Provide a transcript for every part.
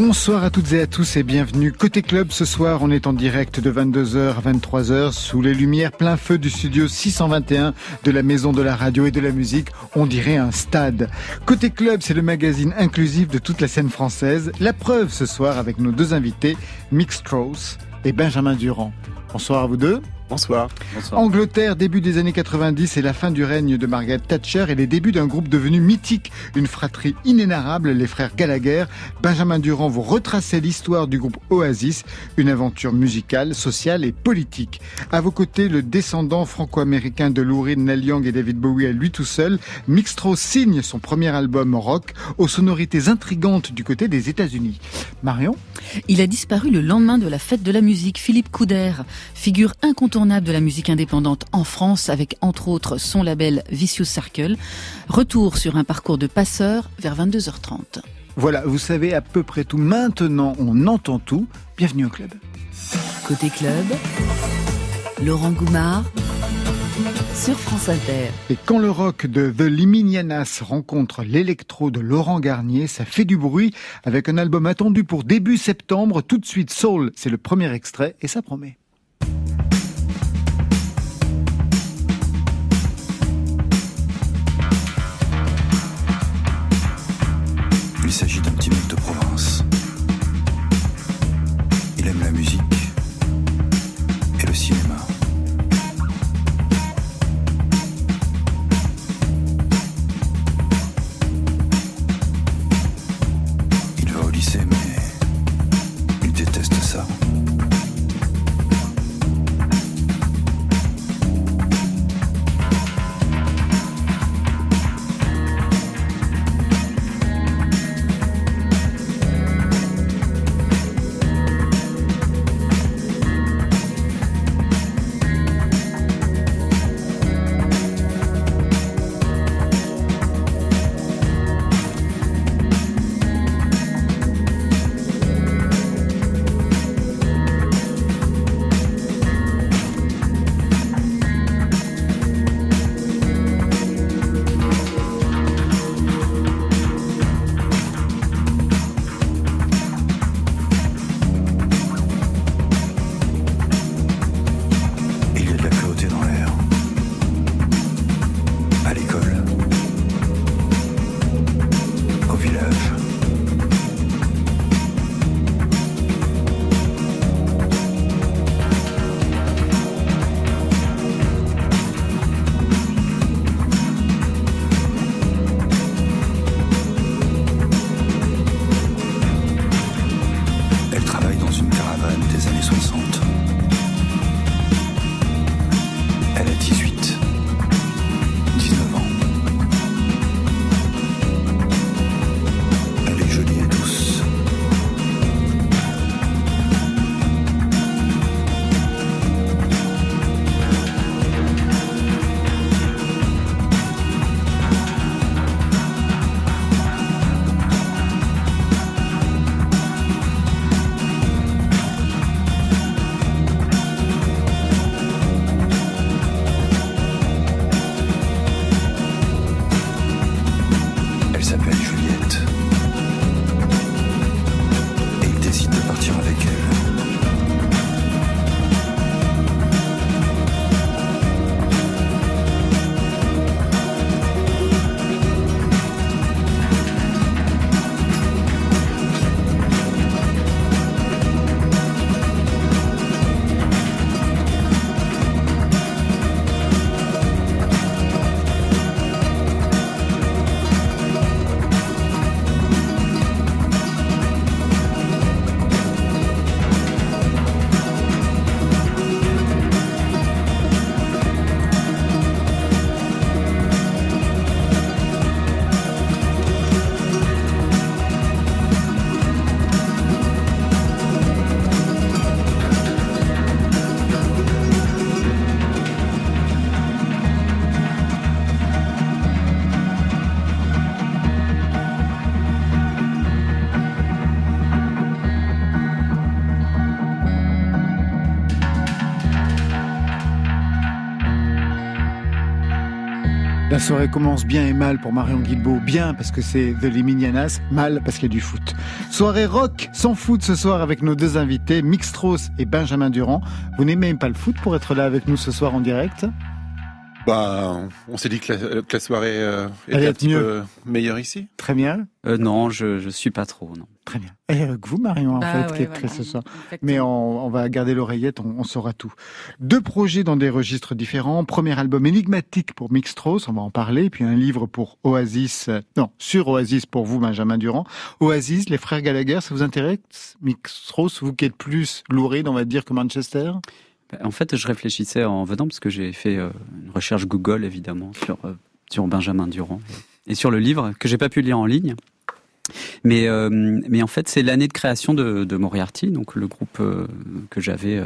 Bonsoir à toutes et à tous et bienvenue. Côté club, ce soir, on est en direct de 22h à 23h sous les lumières plein feu du studio 621 de la Maison de la Radio et de la Musique. On dirait un stade. Côté club, c'est le magazine inclusif de toute la scène française. La preuve ce soir avec nos deux invités, Mick Strauss et Benjamin Durand. Bonsoir à vous deux. Bonsoir. Angleterre, début des années 90 et la fin du règne de Margaret Thatcher et les débuts d'un groupe devenu mythique, une fratrie inénarrable, les frères Gallagher. Benjamin Durand vous retracez l'histoire du groupe Oasis, une aventure musicale, sociale et politique. À vos côtés, le descendant franco-américain de Lou Reed, Neil Young et David Bowie à lui tout seul, Mick signe son premier album rock aux sonorités intrigantes du côté des États-Unis. Marion? Il a disparu le lendemain de la fête de la musique. Philippe Couder, figure incontournable de la musique indépendante en France avec entre autres son label Vicious Circle. Retour sur un parcours de passeur vers 22h30. Voilà, vous savez à peu près tout. Maintenant, on entend tout. Bienvenue au club. Côté club, Laurent Goumard sur France Inter. Et quand le rock de The Liminianas rencontre l'électro de Laurent Garnier, ça fait du bruit avec un album attendu pour début septembre. Tout de suite, Soul, c'est le premier extrait et ça promet. Il s'agit d'un petit soirée commence bien et mal pour Marion Guilbault. Bien parce que c'est The Liminianas, mal parce qu'il y a du foot. Soirée rock sans foot ce soir avec nos deux invités, Mick Strauss et Benjamin Durand. Vous n'aimez même pas le foot pour être là avec nous ce soir en direct? Bah, on s'est dit que la, soirée euh, était un petit peu meilleure ici. Très bien. Euh, non, je je suis pas trop, non. Très bien. Et avec vous, Marion, en bah fait, qui est très ce soir. Mais on, va garder l'oreillette, on, saura tout. Deux projets dans des registres différents. Premier album énigmatique pour Mixtros, on va en parler. Puis un livre pour Oasis, euh, non, sur Oasis pour vous, Benjamin Durand. Oasis, les frères Gallagher, ça vous intéresse? Mixtros, vous qui êtes plus louride, on va dire, que Manchester? En fait, je réfléchissais en venant parce que j'ai fait euh, une recherche Google évidemment sur euh, sur Benjamin Durand et sur le livre que j'ai pas pu lire en ligne. Mais euh, mais en fait, c'est l'année de création de, Moriarty, donc le groupe que j'avais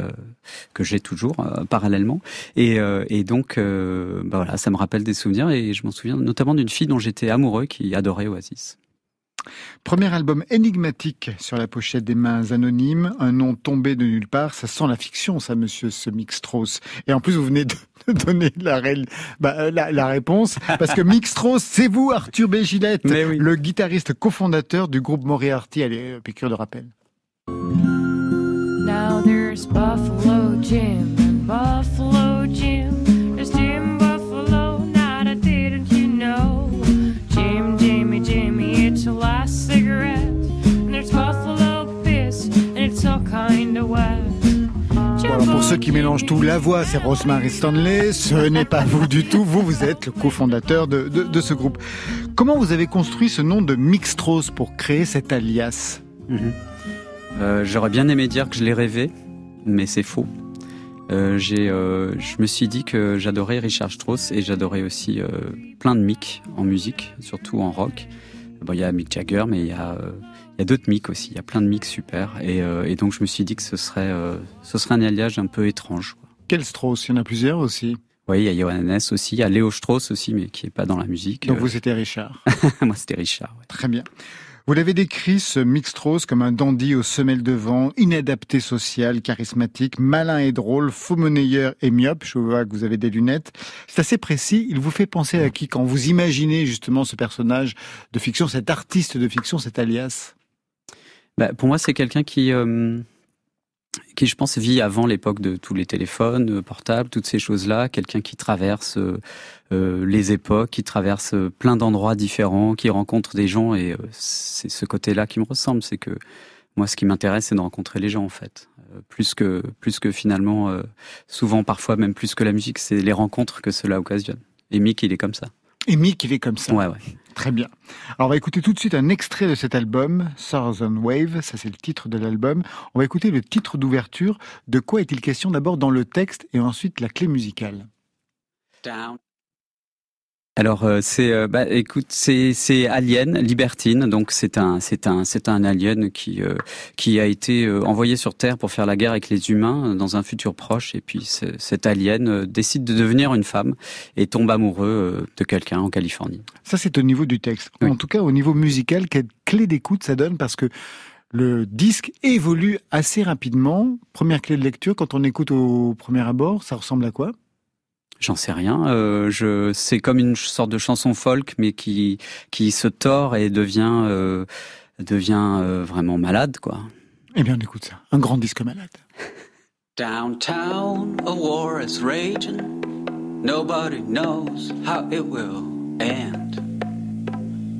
que j'ai toujours parallèlement. Et, donc bah voilà, ça me rappelle des souvenirs et je m'en souviens notamment d'une fille dont j'étais amoureux qui adorait Oasis. Premier album énigmatique sur la pochette des mains anonymes, un nom tombé de nulle part, ça sent la fiction, ça, monsieur Mick Strauss. Et en plus, vous venez de donner la, bah, la, la réponse, parce que Mick Strauss, c'est vous, Arthur B. Gillette, le guitariste cofondateur du groupe Moriarty. Allez, piqûre de rappel. Now there's Buffalo Jim pour ceux qui mélangent tout, la voix, c'est Rosemary Stanley. Ce n'est pas vous du tout. Vous, vous êtes le cofondateur de, de, ce groupe. Comment vous avez construit ce nom de Mixtros pour créer cet alias mhm. euh, J'aurais bien aimé dire que je l'ai rêvé, mais c'est faux. Euh, euh, je me suis dit que j'adorais Richard Strauss et j'adorais aussi plein de Mick en musique, surtout en rock. Bon, il y a Mick Jagger, mais il y a il y a d'autres mix aussi, il y a plein de mix super. Et, euh, et donc je me suis dit que ce serait, euh, ce serait un alliage un peu étrange. Quel Strauss? Il y en a plusieurs aussi Oui, il y a Johannes aussi, il y a Léo Strauss aussi, mais qui est pas dans la musique. Donc vous c'était Richard Moi c'était Richard. Très bien. Vous l'avez décrit, ce Mick Strauss, comme un dandy aux semelles de vent, inadapté social, charismatique, malin et drôle, faux monnayeur et myope. Je vois que vous avez des lunettes. C'est assez précis. Il vous fait penser à qui quand vous imaginez justement ce personnage de fiction, cet artiste de fiction, cet alias? Bah, pour moi, c'est quelqu'un qui, euh, qui, je pense, vit avant l'époque de tous les téléphones euh, portables, toutes ces choses-là. Quelqu'un qui traverse euh, les époques, qui traverse plein d'endroits différents, qui rencontre des gens. Et c'est ce côté-là qui me ressemble. C'est que moi, ce qui m'intéresse, c'est de rencontrer les gens, en fait. Plus que, plus que finalement, souvent, parfois, même plus que la musique, c'est les rencontres que cela occasionne. Et Mick, il est comme ça. Et Mick, il est comme ça. Ouais, ouais. Très bien. Alors on va écouter tout de suite un extrait de cet album, Southern Wave, ça c'est le titre de l'album. On va écouter le titre d'ouverture. De quoi est-il question d'abord dans le texte et ensuite la clé musicale? Down. Alors euh, c'est euh, bah, écoute c'est c'est Alien Libertine donc c'est un c'est un c'est un alien qui euh, qui a été envoyé sur Terre pour faire la guerre avec les humains dans un futur proche et puis cet alien décide de devenir une femme et tombe amoureux de quelqu'un en Californie. Ça c'est au niveau du texte. En tout cas au niveau musical quelle clé d'écoute ça donne? Parce que le disque évolue assez rapidement. Première clé de lecture quand on écoute au premier abord, ça ressemble à quoi? J'en sais rien. Euh, je, c'est comme une sorte de chanson folk, mais qui qui se tord et devient euh, devient euh, vraiment malade, quoi. Eh bien, on écoute ça. Un grand disque malade. Downtown, a war is raging. Nobody knows how it will end.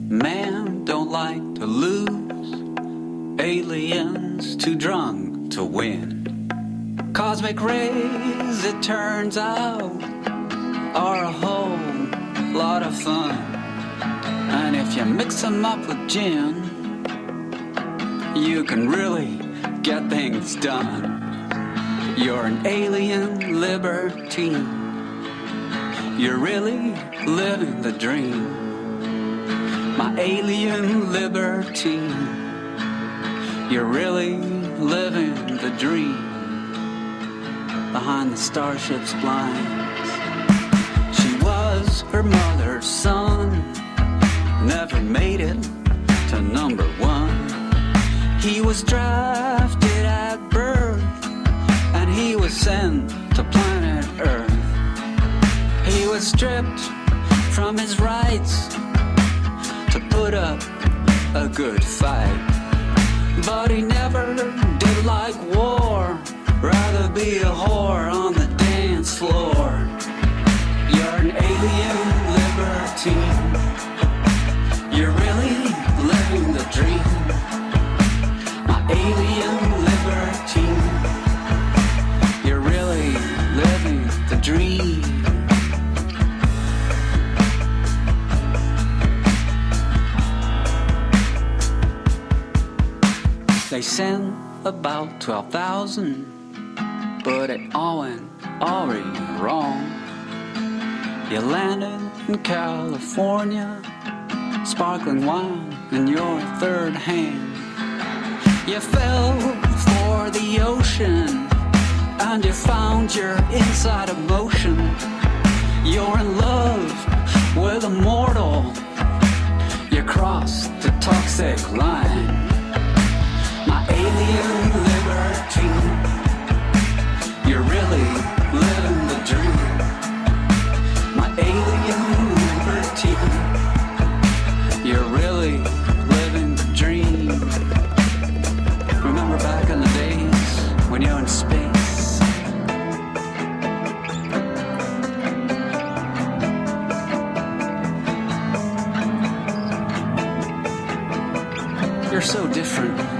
Man don't like to lose. Aliens too drunk to win. Cosmic rays, it turns out. are a whole lot of fun. And if you mix them up with gin, you can really get things done. You're an alien libertine. You're really living the dream. My alien libertine. You're really living the dream. Behind the starship's blind she was her mother's son. Never made it to number one. He was drafted at birth, and he was sent to planet Earth. He was stripped from his rights to put up a good fight. But he never did like war, rather be a whore on the dance floor. You're an alien libertine. You're really living the dream. My alien libertine. You're really living the dream. They sent about 12,000, but it all went already wrong. You landed in California, sparkling wine in your third hand. You fell for the ocean, and you found your inside emotion. You're in love with a mortal. You crossed the toxic line my alien libertine. So different.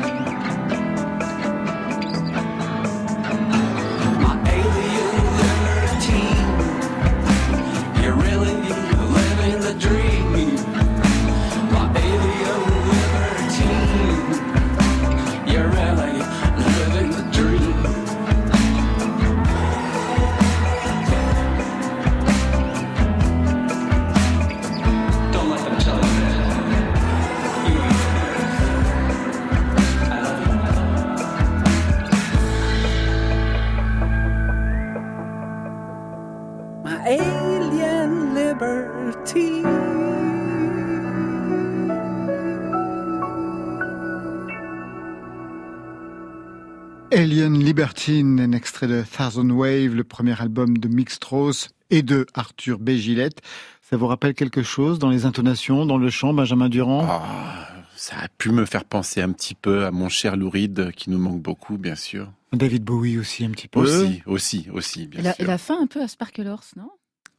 Extrait de Thousand Wave, le premier album de Mick Strauss et de Arthur B. Gillette. Ça vous rappelle quelque chose dans les intonations, dans le chant, Benjamin Durand? Ah, ça a pu me faire penser un petit peu à mon cher Lou Reed, qui nous manque beaucoup, bien sûr. David Bowie aussi un petit peu. Aussi, aussi, aussi, bien Elle a, sûr. elle a faim un peu à Sparkle Horse, non?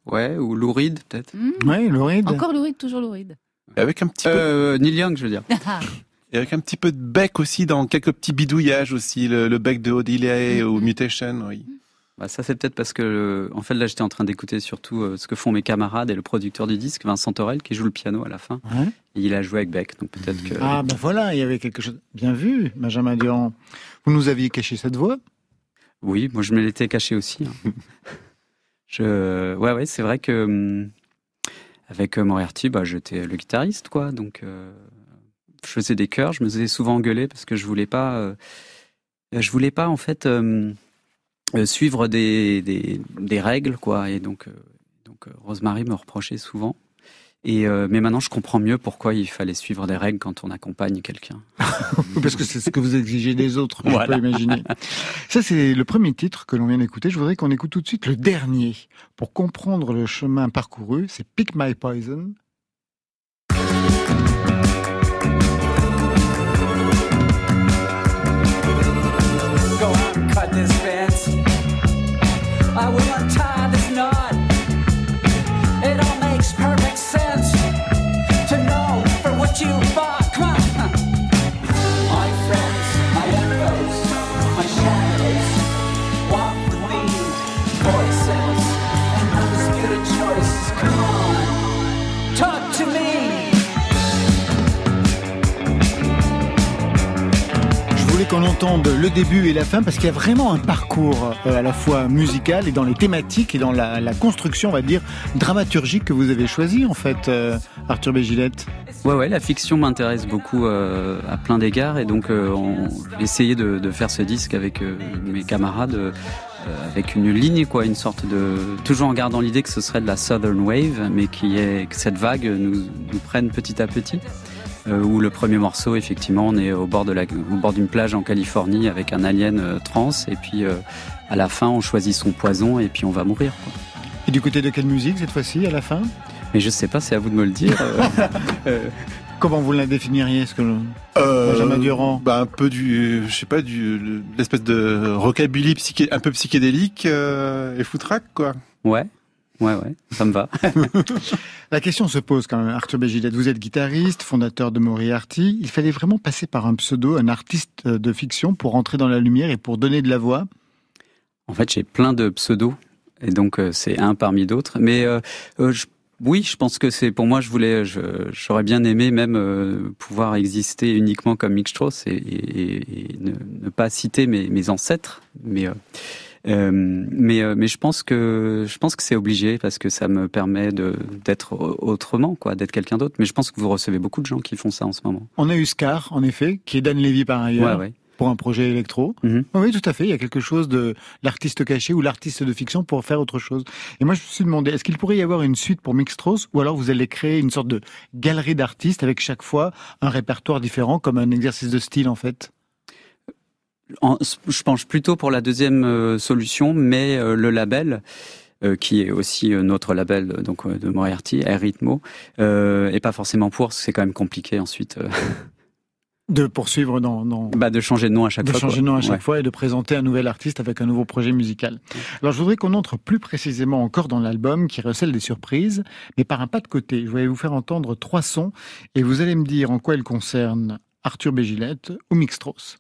Ouais, ou Lou Reed, peut-être. Hmm Oui, Lou Reed. Encore Lou Reed, toujours Lou Reed. Avec un petit peu, Euh, Neil Young, je veux dire. et avec un petit peu de bec aussi dans quelques petits bidouillages aussi, le, le bec de Odelay ou Mutation, oui. Bah, ça, c'est peut-être parce que, euh, en fait, là, j'étais en train d'écouter surtout euh, ce que font mes camarades et le producteur du disque, Vincent Torel, qui joue le piano à la fin. Ouais. Et il a joué avec Beck, donc peut-être que. Ah ben voilà, il y avait quelque chose. Bien vu, Benjamin Durand. Vous nous aviez caché cette voix? Oui, moi, je me l'étais caché aussi. hein. je... Ouais, ouais, c'est vrai que. hum, Avec euh, Moriarty, bah, j'étais le guitariste, quoi. Donc, euh, je faisais des chœurs. Je me faisais souvent engueuler parce que je voulais pas. euh, Je voulais pas, en fait. euh, euh, suivre des, des, des règles, quoi. Et donc, euh, donc Rosemary me reprochait souvent. Et mais maintenant, je comprends mieux pourquoi il fallait suivre des règles quand on accompagne quelqu'un. Parce que c'est ce que vous exigez des autres, je Voilà. peux imaginer. Ça, c'est le premier titre que l'on vient d'écouter. Je voudrais qu'on écoute tout de suite le dernier. Pour comprendre le chemin parcouru, c'est Pick My Poison. I will untie qu'on entende le début et la fin parce qu'il y a vraiment un parcours euh, à la fois musical et dans les thématiques et dans la, construction, on va dire, dramaturgique que vous avez choisi en fait, euh, Arthur Bégilette. Ouais, ouais, la fiction m'intéresse beaucoup euh, à plein d'égards et donc on, j'ai essayé de, faire ce disque avec mes camarades avec une ligne, quoi, une sorte de toujours en gardant l'idée que ce serait de la Southern Wave, mais que cette vague nous prenne petit à petit. Euh, où le premier morceau, effectivement, on est au bord de la, au bord d'une plage en Californie avec un alien euh, trans et puis euh, à la fin on choisit son poison et puis on va mourir. Quoi. Et du côté de quelle musique cette fois-ci à la fin? Mais je sais pas, c'est à vous de me le dire. Euh, Comment vous la définiriez ce que Euh, Benjamin Durand? bah, un peu du, je sais pas, du l'espèce de rockabilly psyché, un peu psychédélique euh, et foutraque quoi. Ouais, ouais, ouais, ça me va. La question se pose quand même, Arthur Bégilette. Vous êtes guitariste, fondateur de Moriarty. Il fallait vraiment passer par un pseudo, un artiste de fiction pour entrer dans la lumière et pour donner de la voix. En fait, j'ai plein de pseudos, et donc euh, c'est un parmi d'autres. Mais euh, euh, je- oui, je pense que c'est pour moi. Je voulais, j'aurais bien aimé même euh, pouvoir exister uniquement comme Mick Strauss et, et- et ne, ne pas citer mes, mes ancêtres. Mais euh, euh, mais euh, mais je pense que je pense que c'est obligé parce que ça me permet de d'être autrement, quoi, d'être quelqu'un d'autre. Mais je pense que vous recevez beaucoup de gens qui font ça en ce moment. On a eu Scar, en effet, qui est Dan Levy par ailleurs, Ouais, ouais. pour un projet électro. Mhm. Oui, tout à fait. Il y a quelque chose de l'artiste caché ou l'artiste de fiction pour faire autre chose. Et moi, je me suis demandé, est-ce qu'il pourrait y avoir une suite pour Strauss ou alors vous allez créer une sorte de galerie d'artistes avec chaque fois un répertoire différent comme un exercice de style, en fait? En- je penche plutôt pour la deuxième euh, solution, mais euh, le label, euh, qui est aussi notre label donc de Moriarty, Air Ritmo, euh, est pas forcément pour, parce que c'est quand même compliqué ensuite De poursuivre dans... dans... bah, de changer de nom à chaque de fois. changer quoi. de nom à chaque Ouais. fois et de présenter un nouvel artiste avec un nouveau projet musical. Alors je voudrais qu'on entre plus précisément encore dans l'album qui recèle des surprises, mais par un pas de côté. Je vais vous faire entendre trois sons et vous allez me dire en quoi ils concernent Arthur Bégilette ou Mick Strauss.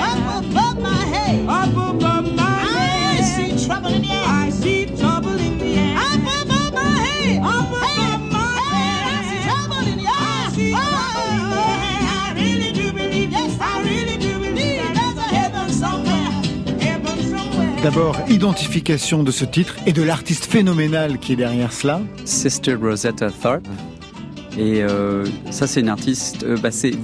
Up above my head. Up above my head. I see trouble in the air. I see trouble in the air. Up above my head. Up above my head. I see trouble in the air. I see trouble in the air. I really do believe. Yes, I really do believe. There's a heaven somewhere. Heaven somewhere. D'abord, identification de ce titre et de l'artiste phénoménal qui est derrière cela. Sister Rosetta Tharpe. Et euh, ça, c'est une artiste. euh, bah, c'est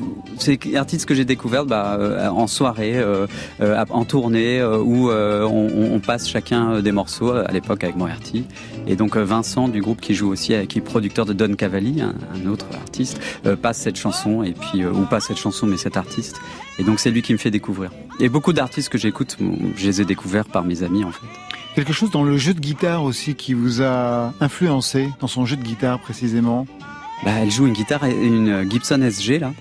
une artiste que j'ai découverte bah, euh, en soirée, euh, en tournée, où on, on passe chacun des morceaux à l'époque avec Moriarty. Et donc Vincent du groupe qui joue aussi, qui est producteur de Don Cavalli, un, autre artiste, passe cette chanson et puis ou pas cette chanson, mais cet artiste. Et donc c'est lui qui me fait découvrir. Et beaucoup d'artistes que j'écoute, je les ai découverts par mes amis en fait. Quelque chose dans le jeu de guitare aussi qui vous a influencé, dans son jeu de guitare précisément? Bah, elle joue une guitare, une Gibson SG là.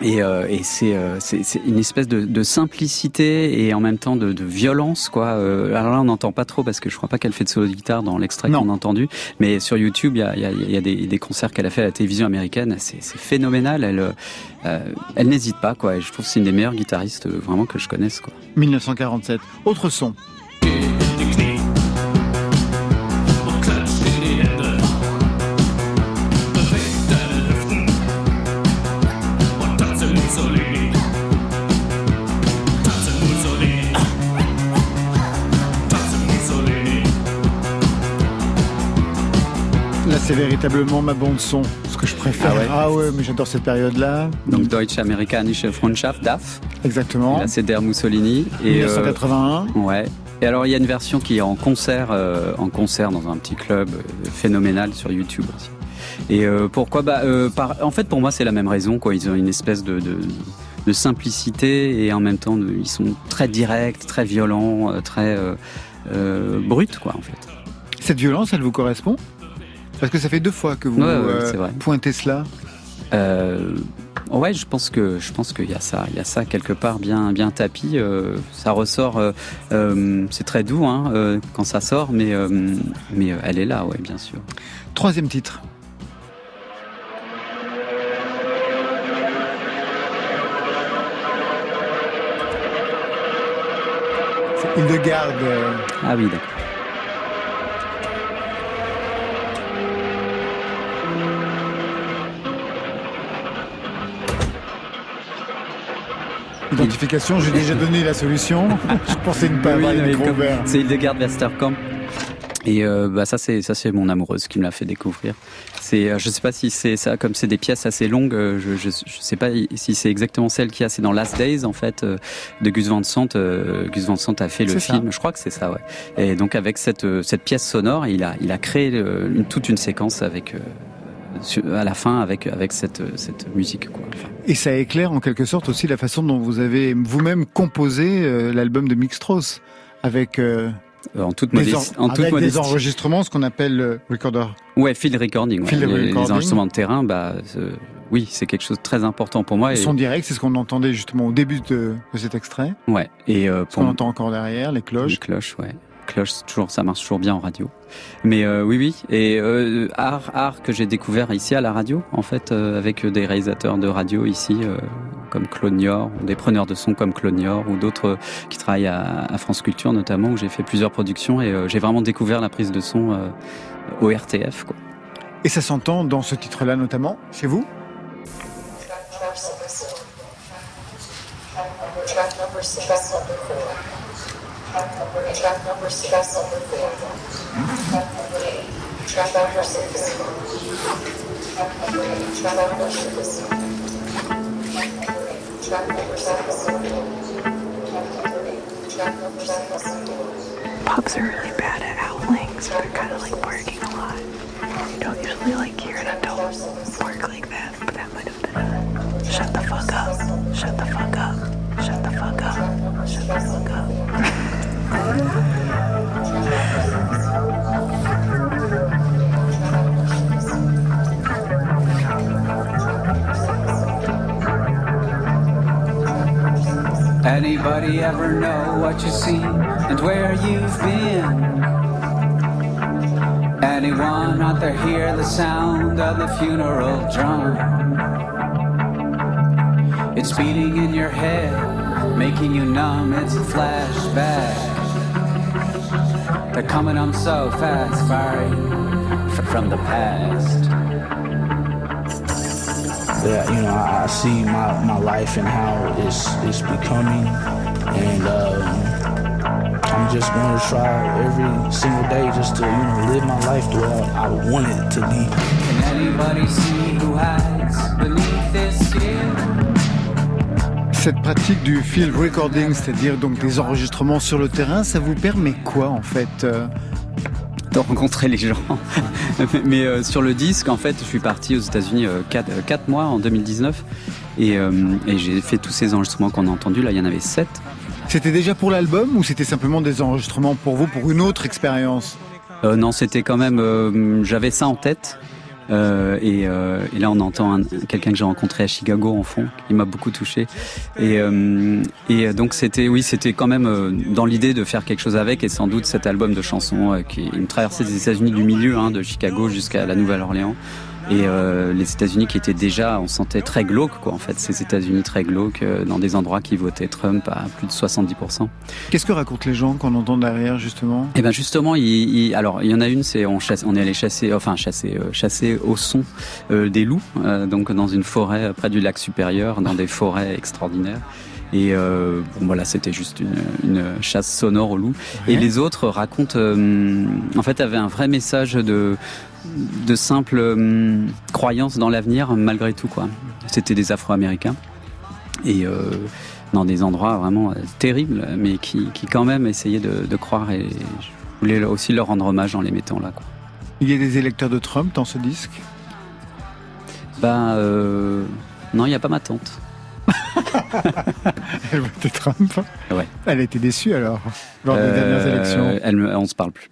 Et, euh, et c'est euh, une espèce de, de simplicité et en même temps de, de violence quoi. Euh, alors là on n'entend pas trop parce que je crois pas qu'elle fait de solo de guitare dans l'extrait qu'on a entendu. Mais sur YouTube il y a, y a, y a des, des concerts qu'elle a fait à la télévision américaine. C'est c'est phénoménal. Elle euh, elle n'hésite pas quoi. Et je trouve que c'est une des meilleures guitaristes euh, vraiment que je connaisse quoi. 1947. Autre son. C'est véritablement ma bande son, ce que je préfère. Ah ouais mais j'adore cette période-là. Donc Deutsche Amerikanische Freundschaft DAF. Exactement. Là c'est Der Mussolini. Et, euh, 1981. Ouais. Et alors il y a une version qui est en concert, euh, en concert dans un petit club euh, phénoménal sur YouTube aussi. Et euh, pourquoi? Bah, par, En fait, pour moi, c'est la même raison. Quoi. Ils ont une espèce de, de, de simplicité et en même temps, de- ils sont très directs, très violents, très euh, euh, bruts, quoi, en fait. Cette violence, elle vous correspond? Parce que ça fait deux fois que vous Ouais, euh, pointez cela. Euh, ouais, je pense que je pense qu'il y a ça, il y a ça quelque part bien bien tapis. euh, ça ressort. euh, c'est très doux hein, quand ça sort, mais mais elle est là, ouais, bien sûr. Troisième titre. C'est Hildegarde. Ah oui, d'accord. Identification, j'ai déjà donné la solution. Je pensais ne pas Oui, avoir comme- ouverts. C'est Hildegard Westerkamp. Et euh, bah ça c'est ça c'est mon amoureuse qui me l'a fait découvrir. C'est euh, je sais pas si c'est ça comme c'est des pièces assez longues. euh, Je, je je sais pas si c'est exactement celle qu'il y a. C'est dans Last Days en fait de Gus Van Sant. Gus Van Sant a fait le ça. film. Je crois que c'est ça ouais. Et donc avec cette cette pièce sonore, il a il a créé une, toute une séquence avec à la fin avec avec cette cette musique quoi. Enfin, Et ça éclaire en quelque sorte aussi la façon dont vous avez vous-même composé euh, l'album de Mick Strauss avec euh, Euh, en toute Des modestie. en- En toute avec des enregistrements, ce qu'on appelle le recorder. Ouais, field recording. ouais. Field les, les recording. enregistrements de terrain, bah, euh, oui, c'est quelque chose de très important pour moi. Le Et, son direct, c'est ce qu'on entendait justement au début de, de cet extrait. ouais. Et euh, Ce pour qu'on entend encore derrière, les cloches. Les cloches, ouais. Cloches, toujours, ça marche toujours bien en radio. Mais euh, oui, oui. Et euh, art, art que j'ai découvert ici à la radio, en fait, euh, avec des réalisateurs de radio ici, comme ou des preneurs de son comme Claude Niort, ou d'autres qui travaillent à, France Culture notamment, où j'ai fait plusieurs productions et j'ai vraiment découvert la prise de son au RTF. Et ça s'entend dans ce titre-là notamment, chez vous? Track number eight. Track number six. Track number four. Track number eight. Track number six. Track number eight. Track number six. Track number. Track number. Pugs are really bad at howling, so they're kind of like barking a lot. You don't usually like hear an adult bark like that, but that might have been shut the fuck up, shut the fuck up, shut the fuck up, shut the fuck up. Anybody ever know what you've seen and where you've been? Anyone out there hear the sound of the funeral drum? It's beating in your head, making you numb. It's a flashback. They're coming on so fast, firing from the past. that you know I, I see my, my life and how it's it's becoming, and um, I'm just going to try every single day just to you know live my life the way I, I want it to be. Can anybody see who hides beneath this skin? Cette pratique du field recording, c'est-à-dire donc des enregistrements sur le terrain, ça vous permet quoi en fait euh de rencontrer les gens. Mais euh, sur le disque, en fait, je suis parti aux États-Unis 4 mois en 2019 et, euh, et j'ai fait tous ces enregistrements qu'on a entendus. Là, il y en avait 7. C'était déjà pour l'album ou c'était simplement des enregistrements pour vous, pour une autre expérience? Euh, non, c'était quand même. euh, J'avais ça en tête. Euh, et, euh, et là, on entend un- quelqu'un que j'ai rencontré à Chicago en fond. Il m'a beaucoup touché. Et, euh, donc, c'était, oui, c'était quand même euh, dans l'idée de faire quelque chose avec. Et sans doute cet album de chansons qui une traversée des États-Unis du milieu, hein, de Chicago jusqu'à la Nouvelle-Orléans. Et euh, les États-Unis qui étaient déjà, on sentait très glauques, quoi. En fait, ces États-Unis très glauques euh, dans des endroits qui votaient Trump à plus de 70%. Qu'est-ce que racontent les gens qu'on entend derrière justement? Eh ben justement, il, il- alors il y en a une, c'est on chasse, on est allé chasser, enfin chasser, euh, chasser au son euh, des loups, euh, donc dans une forêt euh, près du lac supérieur, dans des forêts extraordinaires. Et euh, bon voilà, c'était juste une, une chasse sonore loups. Ouais. Et les autres racontent, euh, en fait, avaient un vrai message de de simple euh, croyance dans l'avenir malgré tout quoi. C'était des Afro-Américains et euh, dans des endroits vraiment terribles, mais qui, qui quand même essayaient de, de croire et je voulais aussi leur rendre hommage en les mettant là. Quoi. Il y a des électeurs de Trump dans ce disque? Ben euh, non, il n'y a pas ma tante. Elle votait Trump Ouais. Elle a été déçue alors, lors des dernières Euh, élections, elle, me- on se parle plus.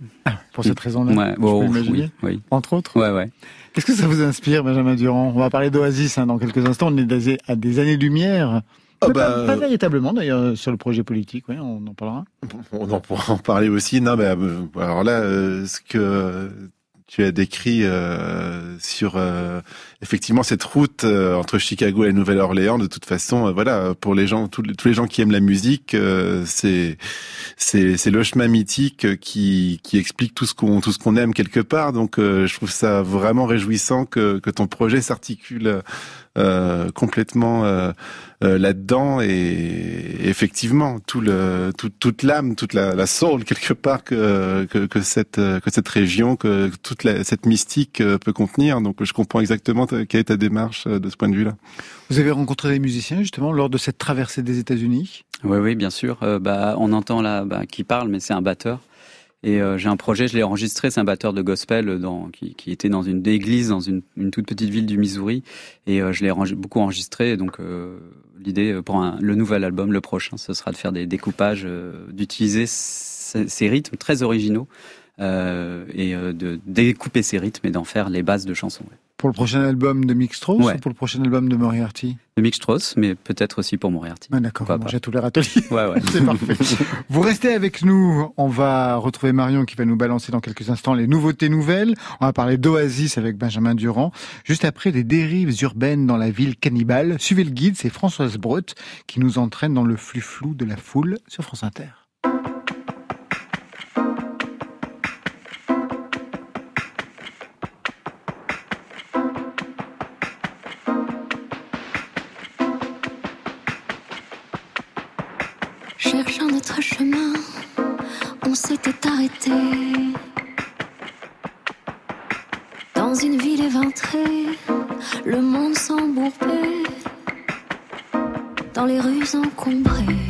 pour cette raison-là, Ouais, bon, peux imaginer. oui, oui. entre autres. Ouais, ouais. Qu'est-ce que ça vous inspire, Benjamin Durand? On va parler d'Oasis hein, dans quelques instants. On est à des années-lumière. Ah bah, pas, pas véritablement d'ailleurs sur le projet politique, oui, on en parlera. On en pourra en parler aussi. Non, mais euh, alors là, euh, ce que tu as décrit euh, sur euh, effectivement cette route euh, entre Chicago et la Nouvelle-Orléans, de toute façon, euh, voilà, pour les gens, tous les, gens qui aiment la musique, euh, c'est c'est c'est le chemin mythique qui qui explique tout ce qu'on tout ce qu'on aime quelque part. Donc, euh, je trouve ça vraiment réjouissant que que ton projet s'articule euh, complètement euh, euh, là-dedans et effectivement tout le tout, toute l'âme toute la, la soul quelque part que, que que cette que cette région que toute la, cette mystique euh, peut contenir donc je comprends exactement ta- quelle est ta démarche euh, de ce point de vue-là Vous avez rencontré des musiciens justement lors de cette traversée des États-Unis? Oui, oui, bien sûr. Euh, bah, on entend là bah, qui parle, mais c'est un batteur. Et euh, j'ai un projet, je l'ai enregistré, c'est un batteur de gospel euh, dans, qui, qui, était dans une église, dans une, une, toute petite ville du Missouri. Et euh, je l'ai beaucoup enregistré. Donc euh, l'idée euh, pour un, le nouvel album, le prochain, ce sera de faire des découpages, euh, d'utiliser ces rythmes très originaux et de découper ces rythmes et d'en faire les bases de chansons. Pour le prochain album de Mick Strauss ouais. pour le prochain album de Moriarty De Mick Strauss, mais peut-être aussi pour Moriarty. Ah, D'accord, on mange tous les râteliers. Ouais, ouais. C'est parfait. Vous restez avec nous, on va retrouver Marion qui va nous balancer dans quelques instants les nouveautés nouvelles. On va parler d'Oasis avec Benjamin Durand. Juste après, les dérives urbaines dans la ville cannibale. Suivez le guide, c'est Françoise Breut qui nous entraîne dans le flux flou de la foule sur France Inter. les rues encombrées.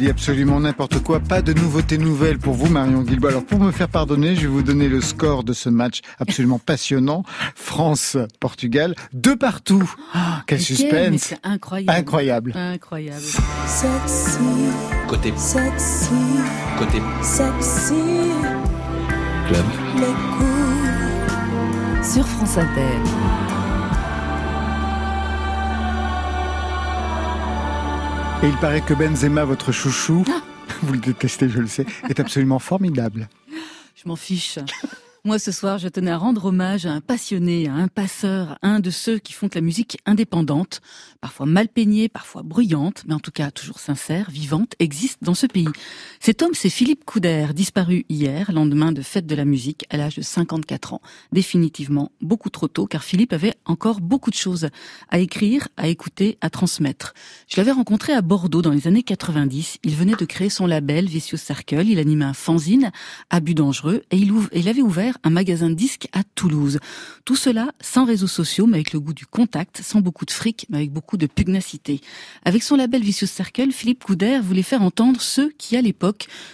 Dit absolument n'importe quoi. Pas de nouveautés nouvelles pour vous, Marion Guilbault. Alors, pour me faire pardonner, je vais vous donner le score de ce match absolument passionnant. France-Portugal, deux partout. Ah, quel Mais suspense. mais c'est incroyable. Incroyable. Incroyable. Sexy, Côté, sexy, côté, sexy, club. les coups. Sur France Inter. Et il paraît que Benzema, votre chouchou, Ah. vous le détestez, je le sais, est absolument formidable. Je m'en fiche. Moi, ce soir, je tenais à rendre hommage à un passionné, à un passeur, à un de ceux qui font de la musique indépendante, parfois mal peignée, parfois bruyante, mais en tout cas toujours sincère, vivante, existe dans ce pays. Cet homme, c'est Philippe Couder, disparu hier, lendemain de fête de la musique, à l'âge de 54 ans. Définitivement beaucoup trop tôt, car Philippe avait encore beaucoup de choses à écrire, à écouter, à transmettre. Je l'avais rencontré à Bordeaux dans les années 90. Il venait de créer son label Vicious Circle. Il animait un fanzine à but dangereux et il, il avait ouvert un magasin de disques à Toulouse. Tout cela sans réseaux sociaux, mais avec le goût du contact, sans beaucoup de fric, mais avec beaucoup de pugnacité. Avec son label Vicious Circle, Philippe Couder voulait faire entendre ceux qui, à l'époque,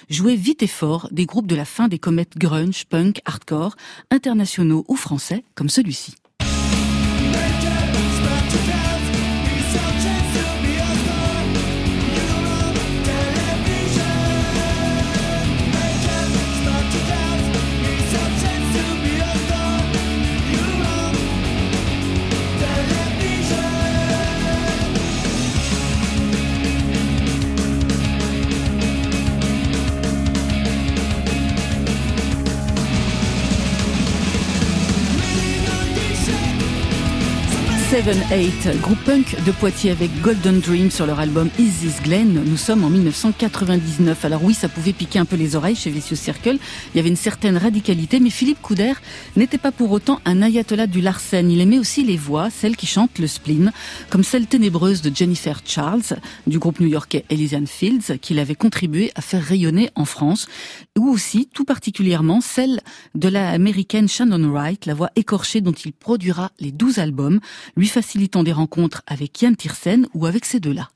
jouaient vite et fort des groupes de la fin des comètes grunge, punk, hardcore, internationaux ou français, comme celui-ci. Seven Eight, groupe punk de Poitiers avec Golden Dream sur leur album Is This Glen. Nous sommes en 1999. Alors oui, ça pouvait piquer un peu les oreilles chez Vicious Circle. Il y avait une certaine radicalité, mais Philippe Couder n'était pas pour autant un ayatollah du Larsen. Il aimait aussi les voix, celles qui chantent le spleen, comme celle ténébreuse de Jennifer Charles du groupe new-yorkais Elysian Fields, qu'il avait contribué à faire rayonner en France, ou aussi tout particulièrement celle de la américaine Shannon Wright, la voix écorchée dont il produira les 12 albums, facilitant des rencontres avec Yann Tiersen ou avec ces deux-là.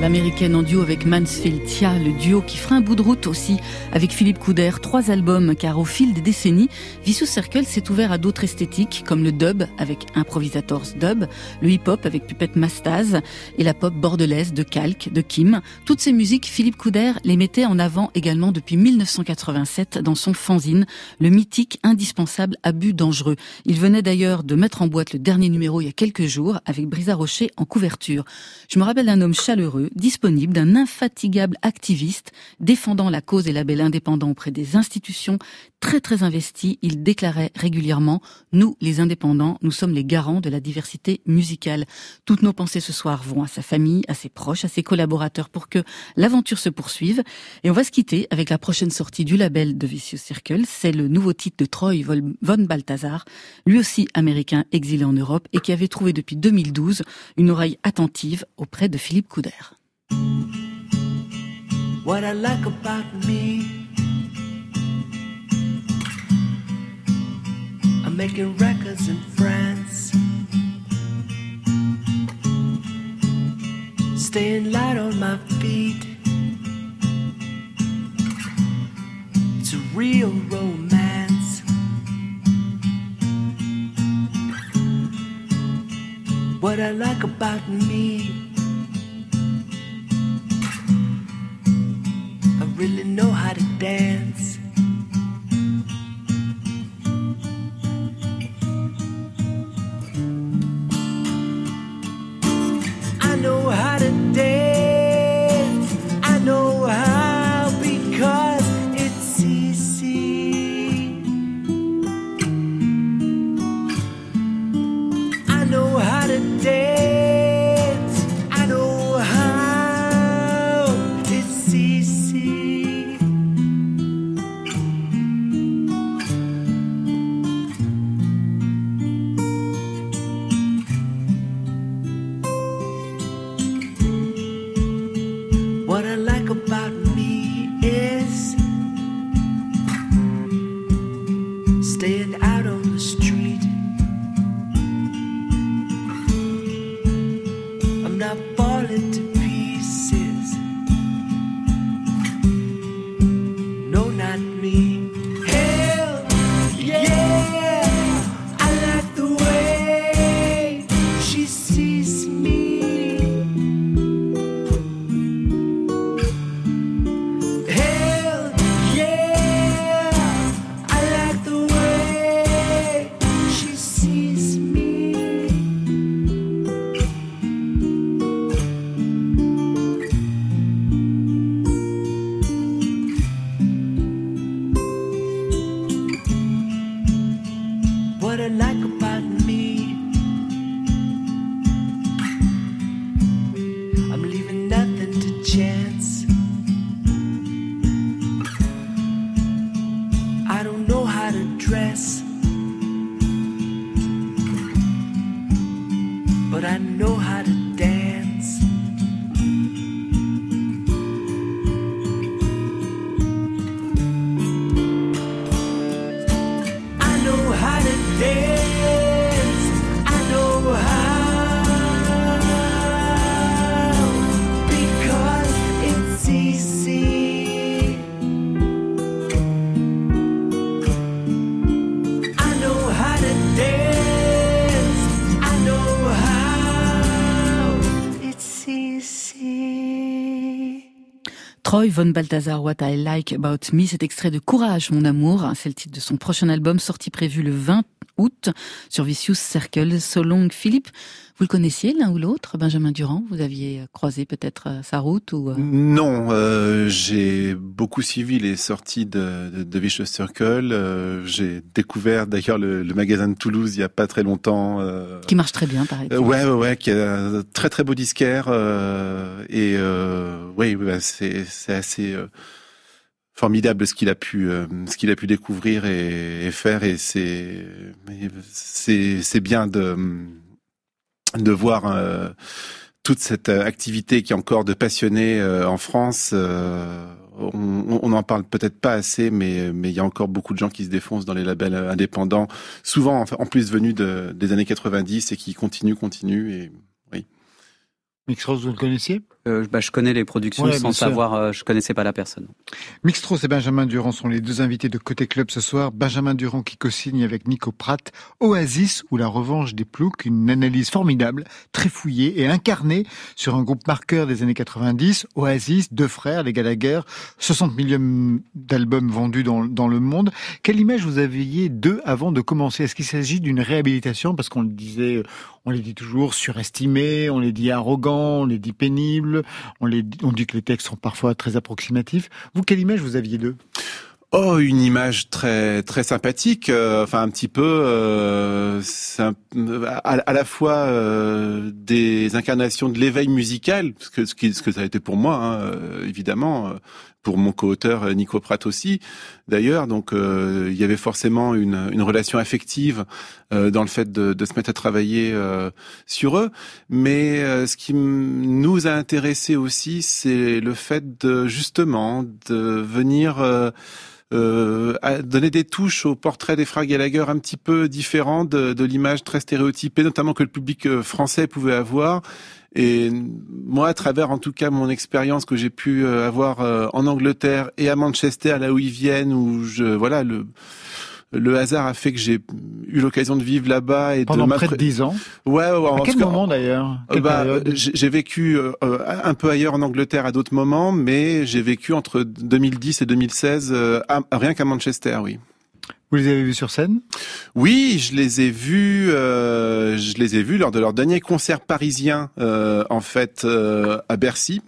L'américaine en duo avec Mansfield Tia, le duo qui fera un bout de route aussi avec Philippe Couder, trois albums, car au fil des décennies, Vicious Circle s'est ouvert à d'autres esthétiques, comme le dub avec Improvisators Dub, le hip-hop avec Puppet Mastaz et la pop bordelaise de Calque, de Kim. Toutes ces musiques, Philippe Couder les mettait en avant également depuis 1987 dans son fanzine, le mythique indispensable Abus dangereux. Il venait d'ailleurs de mettre en boîte le dernier numéro il y a quelques jours avec Brisa Rocher en couverture. Je me rappelle d'un chaleureux, disponible, d'un infatigable activiste, défendant la cause des labels indépendants auprès des institutions, très très investi. Il déclarait régulièrement, nous, les indépendants, nous sommes les garants de la diversité musicale. Toutes nos pensées ce soir vont à sa famille, à ses proches, à ses collaborateurs pour que l'aventure se poursuive. Et on va se quitter avec la prochaine sortie du label de Vicious Circle. C'est le nouveau titre de Troy von Balthazar, lui aussi américain exilé en Europe et qui avait trouvé depuis 2012 une oreille attentive auprès de Philippe Couder. What I like about me, I'm making records in France, staying light on my feet. It's a real romance. What I like about me. Really know how to dance. I know how to dance. Von Balthazar, What I Like About Me, cet extrait de Courage, mon amour, c'est le titre de son prochain album sorti prévu le 20 août sur Vicious Circle. So long, Philippe, vous le connaissiez l'un ou l'autre, Benjamin Durand? Vous aviez croisé peut-être euh, sa route ou euh, Non, euh, j'ai beaucoup suivi les sorties de, de, de Vicious Circle. Euh, j'ai découvert d'ailleurs le, le magasin de Toulouse il y a pas très longtemps. euh, qui marche très bien, pareil. Euh, ouais, ouais, ouais, qui est un très très beau disquaire euh, et euh, oui, ouais, c'est c'est assez euh, formidable ce qu'il a pu euh, ce qu'il a pu découvrir et, faire et c'est c'est bien de de voir euh, toute cette euh, activité qui est encore de passionnés en France. on n'en parle peut-être pas assez, mais mais il y a encore beaucoup de gens qui se défoncent dans les labels indépendants, souvent en, plus venus de, des années 90 et qui continuent, continuent et oui. Mixros, vous le connaissiez? Euh, bah, je connais les productions Ouais, sans savoir, euh, je connaissais pas la personne. Mixtros et Benjamin Durand sont les deux invités de Côté Club ce soir. Benjamin Durand qui co-signe avec Nico Pratt Oasis ou La Revanche des Ploucs, une analyse formidable, très fouillée et incarnée sur un groupe marqueur des années 90. Oasis, deux frères, les Gallagher, 60 millions d'albums vendus dans, dans le monde. Quelle image vous aviez d'eux avant de commencer? Est-ce qu'il s'agit d'une réhabilitation? Parce qu'on le disait, on les dit toujours surestimés, on les dit arrogants, on les dit pénibles, on, dit que les textes sont parfois très approximatifs. Vous, quelle image vous aviez d'eux? Oh, une image très sympathique, euh, enfin un petit peu euh, à, la fois euh, des incarnations de l'éveil musical, ce que ça a été pour moi, hein, évidemment, pour mon co-auteur euh, Nico Pratt aussi. D'ailleurs, donc euh, il y avait forcément une, une relation affective euh, dans le fait de, de se mettre à travailler euh, sur eux. Mais euh, ce qui nous a intéressé aussi, c'est le fait de justement de venir euh, euh, donner des touches au portrait frères Gallagher un petit peu différent de, de l'image très stéréotypée, notamment que le public français pouvait avoir. Et moi, à travers en tout cas mon expérience que j'ai pu euh, avoir euh, en Angleterre et à Manchester, là où ils viennent, où je voilà le le hasard a fait que j'ai eu l'occasion de vivre là-bas et Pendant de près de 10 ans. Ouais, ouais, en À quel tout cas, moment d'ailleurs? euh, bah, j'ai vécu euh, euh, un peu ailleurs en Angleterre à d'autres moments, mais j'ai vécu entre 2010 et 2016 euh, à- rien qu'à Manchester, oui. Vous les avez vus sur scène? Oui, je les ai vus. euh, je les ai vus lors de leur dernier concert parisien, euh, en fait, euh, à Bercy,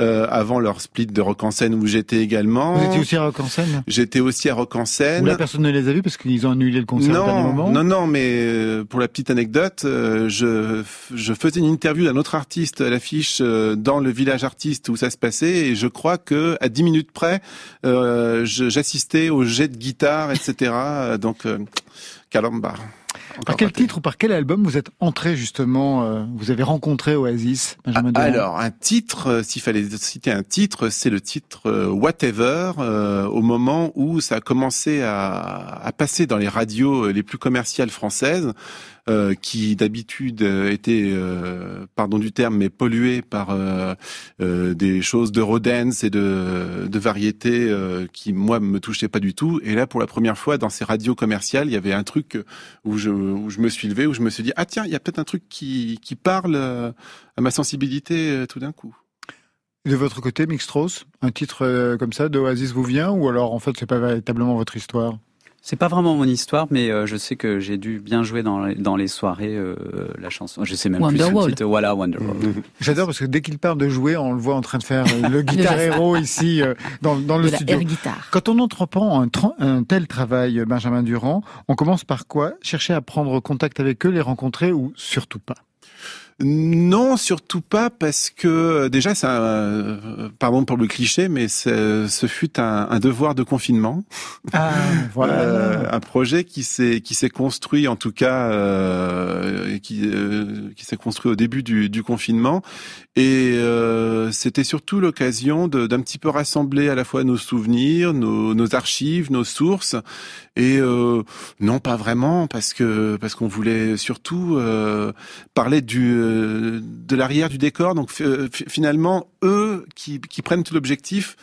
euh, avant leur split de Rock en scène où j'étais également. Vous étiez aussi à Rock en scène J'étais aussi à Rock en scène. la personne ne les a vus parce qu'ils ont annulé le concert au dernier Non, moment? non, non, mais euh, pour la petite anecdote, euh, je, je faisais une interview d'un autre artiste à l'affiche euh, dans le village artiste où ça se passait et je crois que à 10 minutes près, euh, j'assistais au jet de guitare, etc. Donc, Par quel titre ou par quel album vous êtes entré justement, euh, vous avez rencontré Oasis, Benjamin Durand Alors, un titre, euh, s'il fallait citer un titre, c'est le titre euh, Whatever, euh, au moment où ça a commencé à, à passer dans les radios les plus commerciales françaises, euh, qui d'habitude euh, étaient, euh, pardon du terme, mais polluées par euh, des choses d'eurodance et de, de variété euh, qui, moi, me touchaient pas du tout. Et là, pour la première fois, dans ces radios commerciales, il y avait un truc où je, où je me suis levé, où je me suis dit, ah tiens, il y a peut-être un truc qui, qui parle à ma sensibilité tout d'un coup. De votre côté, Mixtros, un titre comme ça de Oasis vous vient ou alors en fait c'est pas véritablement votre histoire? C'est pas vraiment mon histoire, mais euh, je sais que j'ai dû bien jouer dans les, dans les soirées euh, la chanson. Je sais même plus Wonderwall. le titre. Voilà, Wonderwall. J'adore parce que dès qu'il parle de jouer, on le voit en train de faire euh, le guitar héros ici euh, dans, dans le la studio. air guitare. Quand on entreprend un tel travail, Benjamin Durand, on commence par quoi? Chercher à prendre contact avec eux, les rencontrer ou surtout pas? Non, surtout pas parce que déjà, un, euh, pardon pour le cliché, mais ce fut un, un devoir de confinement. Ah, voilà. Euh, un projet qui s'est qui s'est construit en tout cas euh, qui euh, qui s'est construit au début du, du confinement et euh, c'était surtout l'occasion d'un petit peu rassembler à la fois nos souvenirs, nos, nos archives, nos sources et euh, non pas vraiment parce que parce qu'on voulait surtout euh, parler du de l'arrière du décor donc euh, fi- finalement eux qui qui prennent tout l'objectif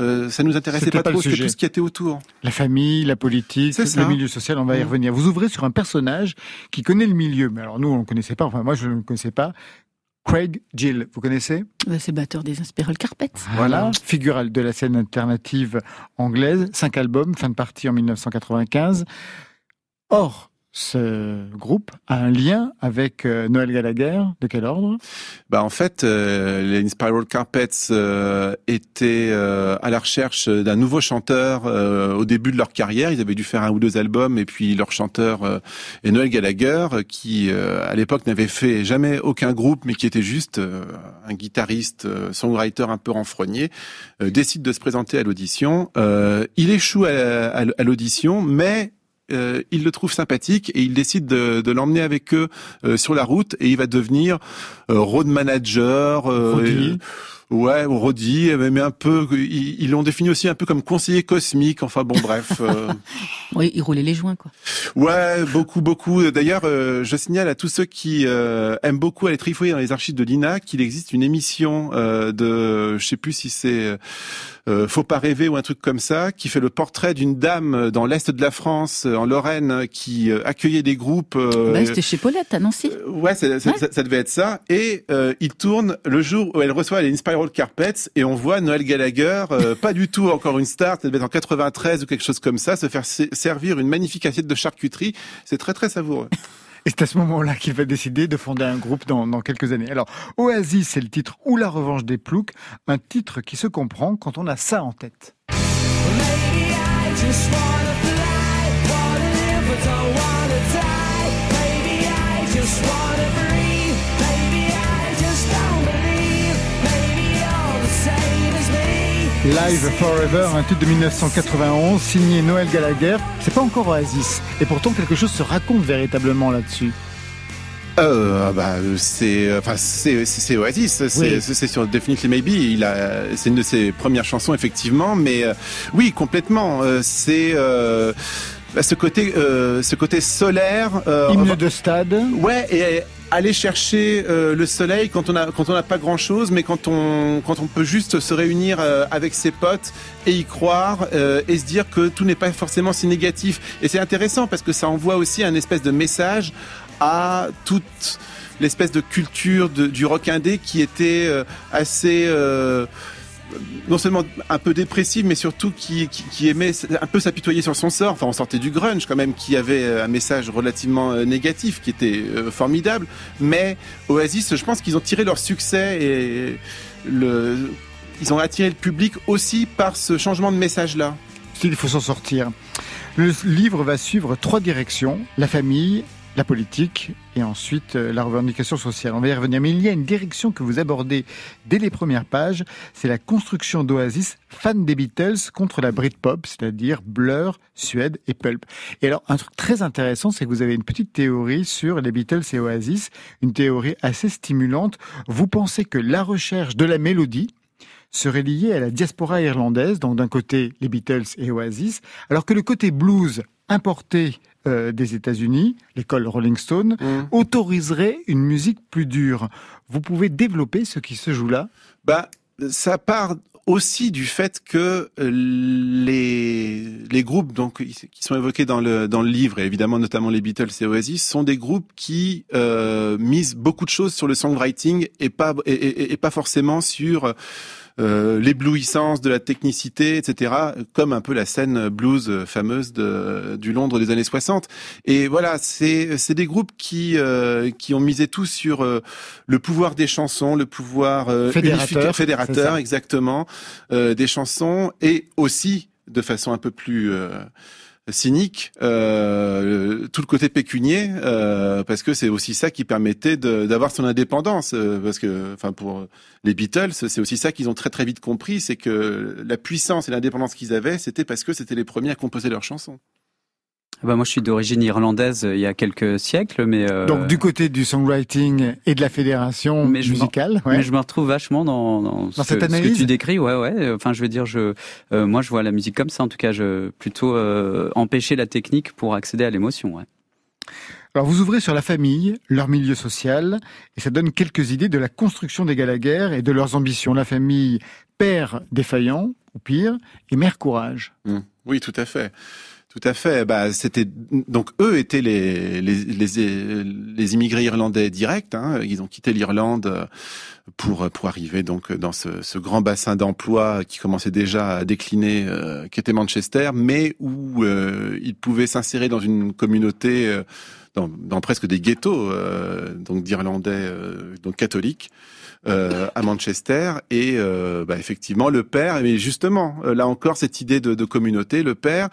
euh, ça nous intéressait pas pas trop, c'était tout ce qui était autour. La famille, la politique, le milieu social, on va y Mm. revenir. Vous ouvrez sur un personnage qui connaît le milieu, mais alors nous on ne le connaissait pas, enfin moi je ne le connaissais pas. Craig Gill, vous connaissez? Euh, C'est batteur des Inspiral Carpets. Voilà, figure de la scène alternative anglaise, cinq albums, fin de partie en 1995. Or, ce groupe a un lien avec euh, Noël Gallagher, de quel ordre? Bah en fait, euh, les Inspiral Carpets euh, étaient euh, à la recherche d'un nouveau chanteur euh, au début de leur carrière. Ils avaient dû faire un ou deux albums et puis leur chanteur euh, est Noël Gallagher, qui à l'époque n'avait fait jamais aucun groupe, mais qui était juste un guitariste, songwriter un peu renfrogné, décide de se présenter à l'audition. Il échoue à l'audition, mais euh, il le trouve sympathique et il décide de, l'emmener avec eux euh, sur la route et il va devenir euh, road manager. Ouais, ou roadie, mais un peu. Ils l'ont défini aussi un peu comme conseiller cosmique. Enfin bon, bref. euh, Oui, il roulait les joints, quoi. Ouais, beaucoup, beaucoup. D'ailleurs, euh, je signale à tous ceux qui euh, aiment beaucoup aller trifouiller dans les archives de l'INA qu'il existe une émission de, je sais plus si c'est Faut pas rêver ou un truc comme ça, qui fait le portrait d'une dame dans l'est de la France, en Lorraine, qui accueillait des groupes. Bah, C'était chez Paulette, à Nancy. Ouais, ça, ça- Ouais. ça- ça devait être ça. Et il tourne le jour où elle reçoit les Carpets et on voit Noël Gallagher, euh, pas du tout encore une star, ça devait être en 93 ou quelque chose comme ça, se faire se- servir une magnifique assiette de charcuterie. C'est très très savoureux. Et c'est à ce moment-là qu'il va décider de fonder un groupe dans, dans quelques années. Alors, Oasis, c'est le titre ou la revanche des ploucs, un titre qui se comprend quand on a ça en tête. Maybe I just wanna fly, Live Forever, un titre de 1991, signé Noël Gallagher. C'est pas encore Oasis. Et pourtant, quelque chose se raconte véritablement là-dessus. Euh, bah, c'est, enfin, c'est, Oasis. C'est, Oui. c'est- c'est sur Definitely Maybe. Il a, c'est une de ses premières chansons, effectivement. Mais euh, oui, complètement. Euh, c'est euh, bah, ce côté, ce côté solaire. Hymne de stade. Ouais, et aller chercher euh, le soleil quand on a quand on n'a pas grand chose, mais quand on quand on peut juste se réunir euh, avec ses potes et y croire euh, et se dire que tout n'est pas forcément si négatif. Et c'est intéressant parce que ça envoie aussi un espèce de message à toute l'espèce de culture de- du rock indé qui était euh, assez euh, non seulement un peu dépressive, mais surtout qui, qui, aimait un peu s'apitoyer sur son sort. Enfin, on sortait du grunge quand même, qui avait un message relativement euh, négatif, qui était euh, formidable. Mais Oasis, je pense qu'ils ont tiré leur succès et ils ont attiré le public aussi par ce changement de message-là. Il faut s'en sortir. Le livre va suivre trois directions la famille, la politique et ensuite euh, la revendication sociale. On va y revenir. Mais il y a une direction que vous abordez dès les premières pages, c'est la construction d'Oasis fan des Beatles contre la Britpop, c'est-à-dire Blur, Suède et Pulp. Et alors, un truc très intéressant, c'est que vous avez une petite théorie sur les Beatles et Oasis, une théorie assez stimulante. Vous pensez que la recherche de la mélodie, serait liée à la diaspora irlandaise, donc d'un côté les Beatles et Oasis, alors que le côté blues importé euh, des États-Unis, l'école Rolling Stone, autoriserait une musique plus dure. Vous pouvez développer ce qui se joue là Bah, ça part aussi du fait que euh, les les groupes donc qui sont évoqués dans le dans le livre et évidemment notamment les Beatles et Oasis sont des groupes qui euh, misent beaucoup de choses sur le songwriting et pas et, et- et pas forcément sur euh, l'éblouissance de la technicité, etc., comme un peu la scène blues fameuse de, du Londres des années 60. Et voilà, c'est c'est des groupes qui euh, qui ont misé tout sur euh, le pouvoir des chansons, le pouvoir euh, Fédérateur, fédérateur, exactement, euh, des chansons et aussi de façon un peu plus euh, cynique euh, tout le côté pécunier euh, parce que c'est aussi ça qui permettait d'avoir son indépendance euh, parce que enfin pour les Beatles c'est aussi ça qu'ils ont très très vite compris c'est que la puissance et l'indépendance qu'ils avaient c'était parce que c'était les premiers à composer leurs chansons Bah, moi, je suis d'origine irlandaise euh, il y a quelques siècles, mais euh, Donc du côté du songwriting et de la fédération mais je m'en- musicale, ouais. Mais je me retrouve vachement dans, dans, ce, cette que, ce que analyse tu décris. Ouais, ouais. Enfin, je veux dire, je, euh, moi, je vois la musique comme ça. En tout cas, je plutôt euh, empêcher la technique pour accéder à l'émotion. Ouais. Alors vous ouvrez sur la famille, leur milieu social, et ça donne quelques idées de la construction des Gallagher et de leurs ambitions. La famille père défaillant, ou pire, et mère courage. Mm. Oui, tout à fait. Tout à fait. Bah, c'était donc eux étaient les les, les, immigrés irlandais directs. Hein. Ils ont quitté l'Irlande euh, pour pour arriver donc dans ce, grand bassin d'emploi qui commençait déjà à décliner, euh, qui était Manchester, mais où euh, ils pouvaient s'insérer dans une communauté, euh, dans, presque des ghettos, donc d'Irlandais donc catholiques euh, à Manchester et euh, bah, effectivement le père mais justement euh, là encore cette idée de, de communauté le père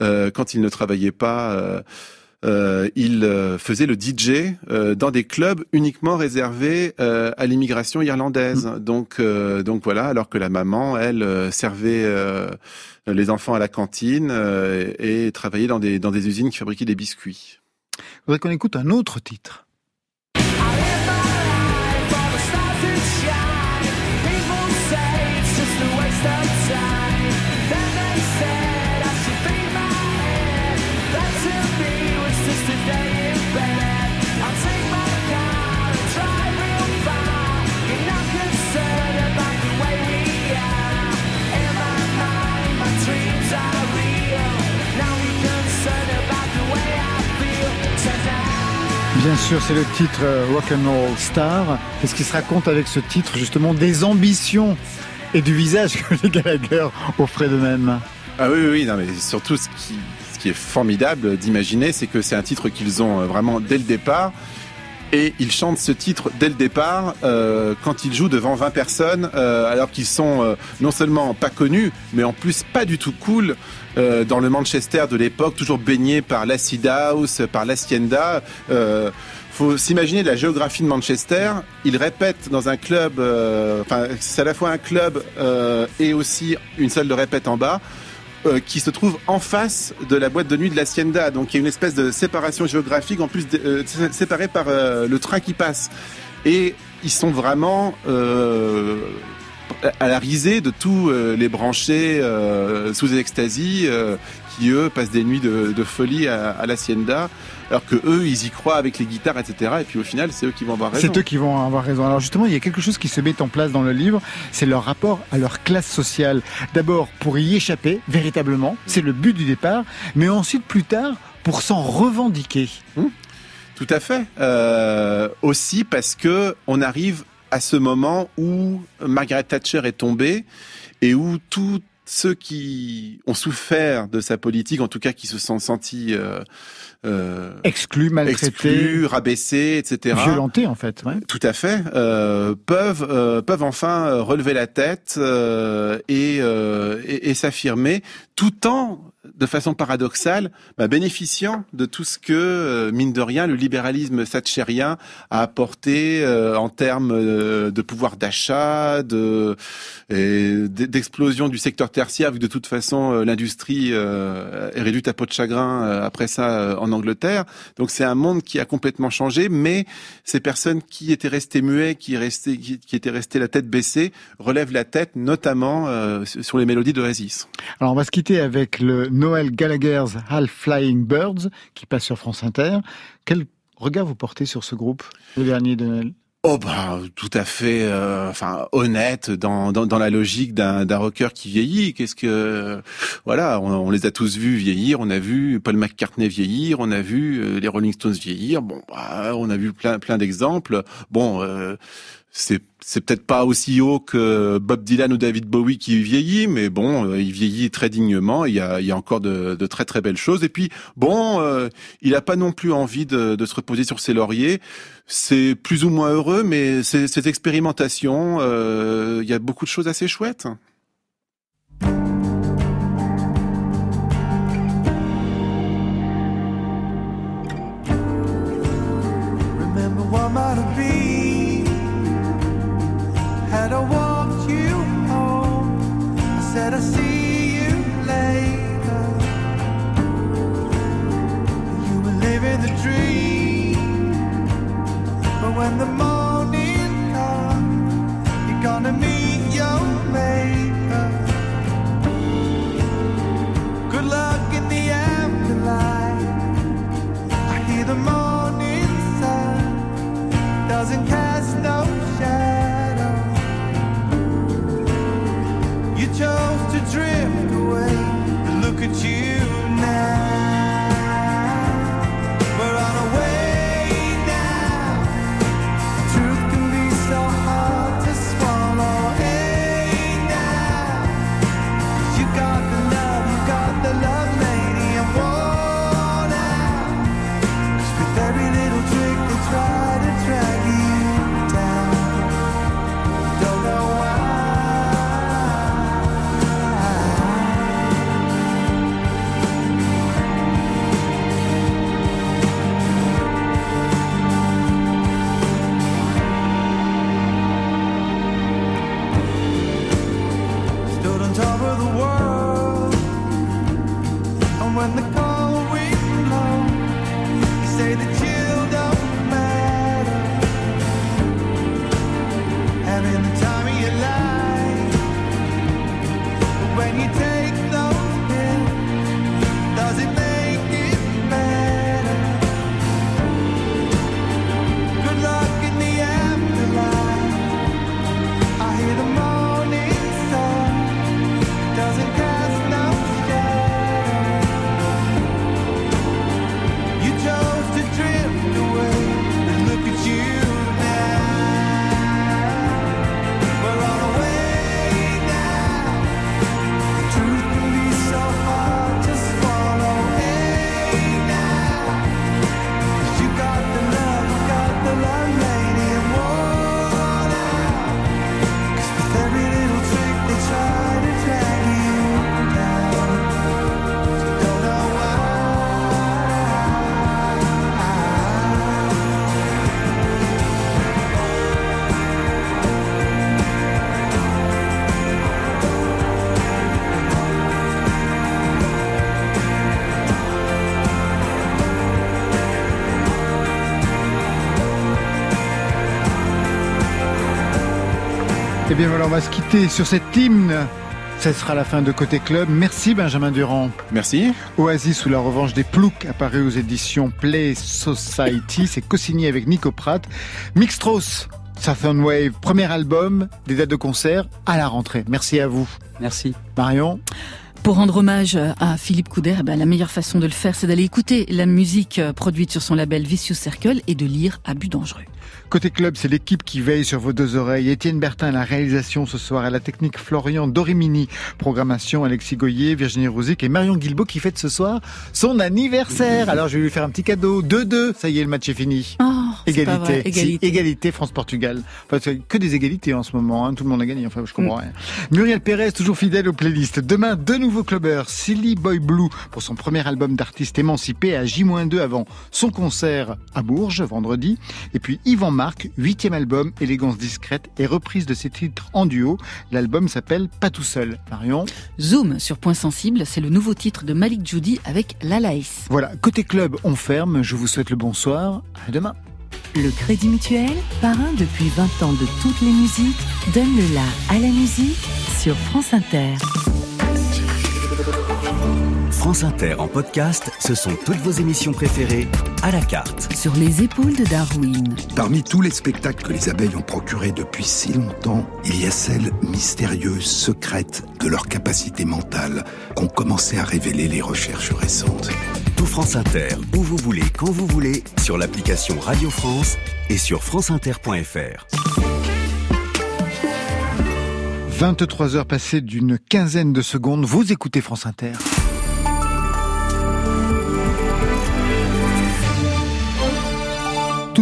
euh, quand il ne travaillait pas euh, euh, il euh, faisait le DJ euh, dans des clubs uniquement réservés euh, à l'immigration irlandaise. Donc, euh, donc voilà. Alors que la maman, elle, servait euh, les enfants à la cantine euh, et travaillait dans des dans des usines qui fabriquaient des biscuits. Je voudrais qu'on écoute un autre titre. Bien sûr, c'est le titre euh, Rock and Roll Star. Qu'est-ce qui se raconte avec ce titre, justement, des ambitions et du visage que les Gallagher offraient d'eux-mêmes Ah oui, oui, non, mais surtout ce qui, est formidable d'imaginer, c'est que c'est un titre qu'ils ont euh, vraiment dès le départ. Et ils chantent ce titre dès le départ euh, quand ils jouent devant 20 personnes, alors qu'ils sont non seulement pas connus, mais en plus pas du tout cool euh, dans le Manchester de l'époque, toujours baigné par l'acid house, par l'hacienda. Euh, faut s'imaginer la géographie de Manchester. Ils répètent dans un club, euh, enfin c'est à la fois un club euh, et aussi une salle de répète en bas. qui se trouve en face de la boîte de nuit de l'Hacienda. Donc il y a une espèce de séparation géographique, en plus séparée par le train qui passe. Et ils sont vraiment à la risée de tous euh, les branchés euh, sous ecstasy euh, qui eux passent des nuits de, de folie à, à l'Hacienda, alors que eux ils y croient avec les guitares, etc. Et puis au final c'est eux qui vont avoir raison. C'est eux qui vont avoir raison. Alors justement, il y a quelque chose qui se met en place dans le livre, c'est leur rapport à leur classe sociale. D'abord pour y échapper véritablement, c'est le but du départ, mais ensuite plus tard pour s'en revendiquer. Tout à fait. Euh, aussi parce que on arrive à ce moment où Margaret Thatcher est tombée et où tous ceux qui ont souffert de sa politique, en tout cas qui se sont sentis euh, euh, Exclus, maltraités, exclus, rabaissés, etc. violentés en fait. ouais. Tout à fait. Euh, peuvent euh, peuvent enfin euh, relever la tête euh, et, euh, et, et s'affirmer, tout en de façon paradoxale, bah, bénéficiant de tout ce que, euh, mine de rien, le libéralisme thatchérien a apporté euh, en termes euh, de pouvoir d'achat, de d'explosion du secteur tertiaire, vu que de toute façon euh, l'industrie est réduite à peau de chagrin après ça en Angleterre. Donc c'est un monde qui a complètement changé, mais ces personnes qui étaient restées muets, qui, restaient, qui, qui étaient restées la tête baissée, relèvent la tête, notamment sur les mélodies d'Oasis. Alors on va se quitter avec le Noël Gallagher's Half Flying Birds qui passe sur France Inter. Quel regard vous portez sur ce groupe, le dernier de Noël? Oh bah tout à fait, euh, enfin honnête dans, la logique d'un rocker qui vieillit. Qu'est-ce que voilà, on, les a tous vus vieillir. On a vu Paul McCartney vieillir, on a vu euh, les Rolling Stones vieillir. Bon, bah, on a vu plein plein d'exemples. Bon, euh, c'est peut-être pas aussi haut que Bob Dylan ou David Bowie qui vieillit, mais bon, euh, il vieillit très dignement. Il y a, encore de, très très belles choses. Et puis bon, euh, il a pas non plus envie de, se reposer sur ses lauriers. C'est plus ou moins heureux, mais cette expérimentation, euh, il y a beaucoup de choses assez chouettes. When the morning comes, you're gonna meet your maker. Good luck in the afterlife. I hear the morning sun doesn't cast no shadow. You chose to drift away, look at you Eh bien voilà, on va se quitter sur cet hymne. Ce sera la fin de Côté Club. Merci Benjamin Durand. Merci. Oasis ou la revanche des ploucs apparu aux éditions Play Society. C'est co-signé avec Nico Pratt. Mixtros, Southern Wave, premier album, des dates de concert à la rentrée. Merci à vous. Merci. Marion? Pour rendre hommage à Philippe Couder, eh ben, la meilleure façon de le faire, c'est d'aller écouter la musique euh, produite sur son label Vicious Circle et de lire à but dangereux. Côté club, c'est l'équipe qui veille sur vos deux oreilles. Étienne Bertin à la réalisation ce soir, à la technique Florian Dorimini, programmation Alexis Goyer, Virginie Rouzic et Marion Guilbault qui fête ce soir son anniversaire. Alors je vais lui faire un petit cadeau. 2-2, ça y est, le match est fini. Oh, Égalité. Si, égalité. égalité France-Portugal. Enfin, c'est que des égalités en ce moment. hein. Tout le monde a gagné. Enfin, je comprends rien. Muriel Pérez, toujours fidèle aux playlists. Demain, deux nouveaux clubbers. Silly Boy Blue pour son premier album d'artiste émancipé à J-2 avant son concert à Bourges, vendredi. Et puis Yvan Marc, huitième album, élégance discrète et reprise de ses titres en duo. L'album s'appelle Pas tout seul. Marion. Zoom sur Point Sensible, c'est le nouveau titre de Malik Judy avec Lalaïs. Voilà. Côté club, on ferme. Je vous souhaite le bonsoir. À demain. Le Crédit Mutuel, parrain depuis 20 ans de toutes les musiques, donne le la à la musique sur France Inter. France Inter en podcast, ce sont toutes vos émissions préférées à la carte. Sur les épaules de Darwin. Parmi tous les spectacles que les abeilles ont procurés depuis si longtemps, il y a celles mystérieuses, secrètes de leur capacité mentale qu'ont commencé à révéler les recherches récentes. Tout France Inter, où vous voulez, quand vous voulez, sur l'application Radio France et sur franceinter.fr. 23 heures passées d'une quinzaine de secondes. Vous écoutez France Inter.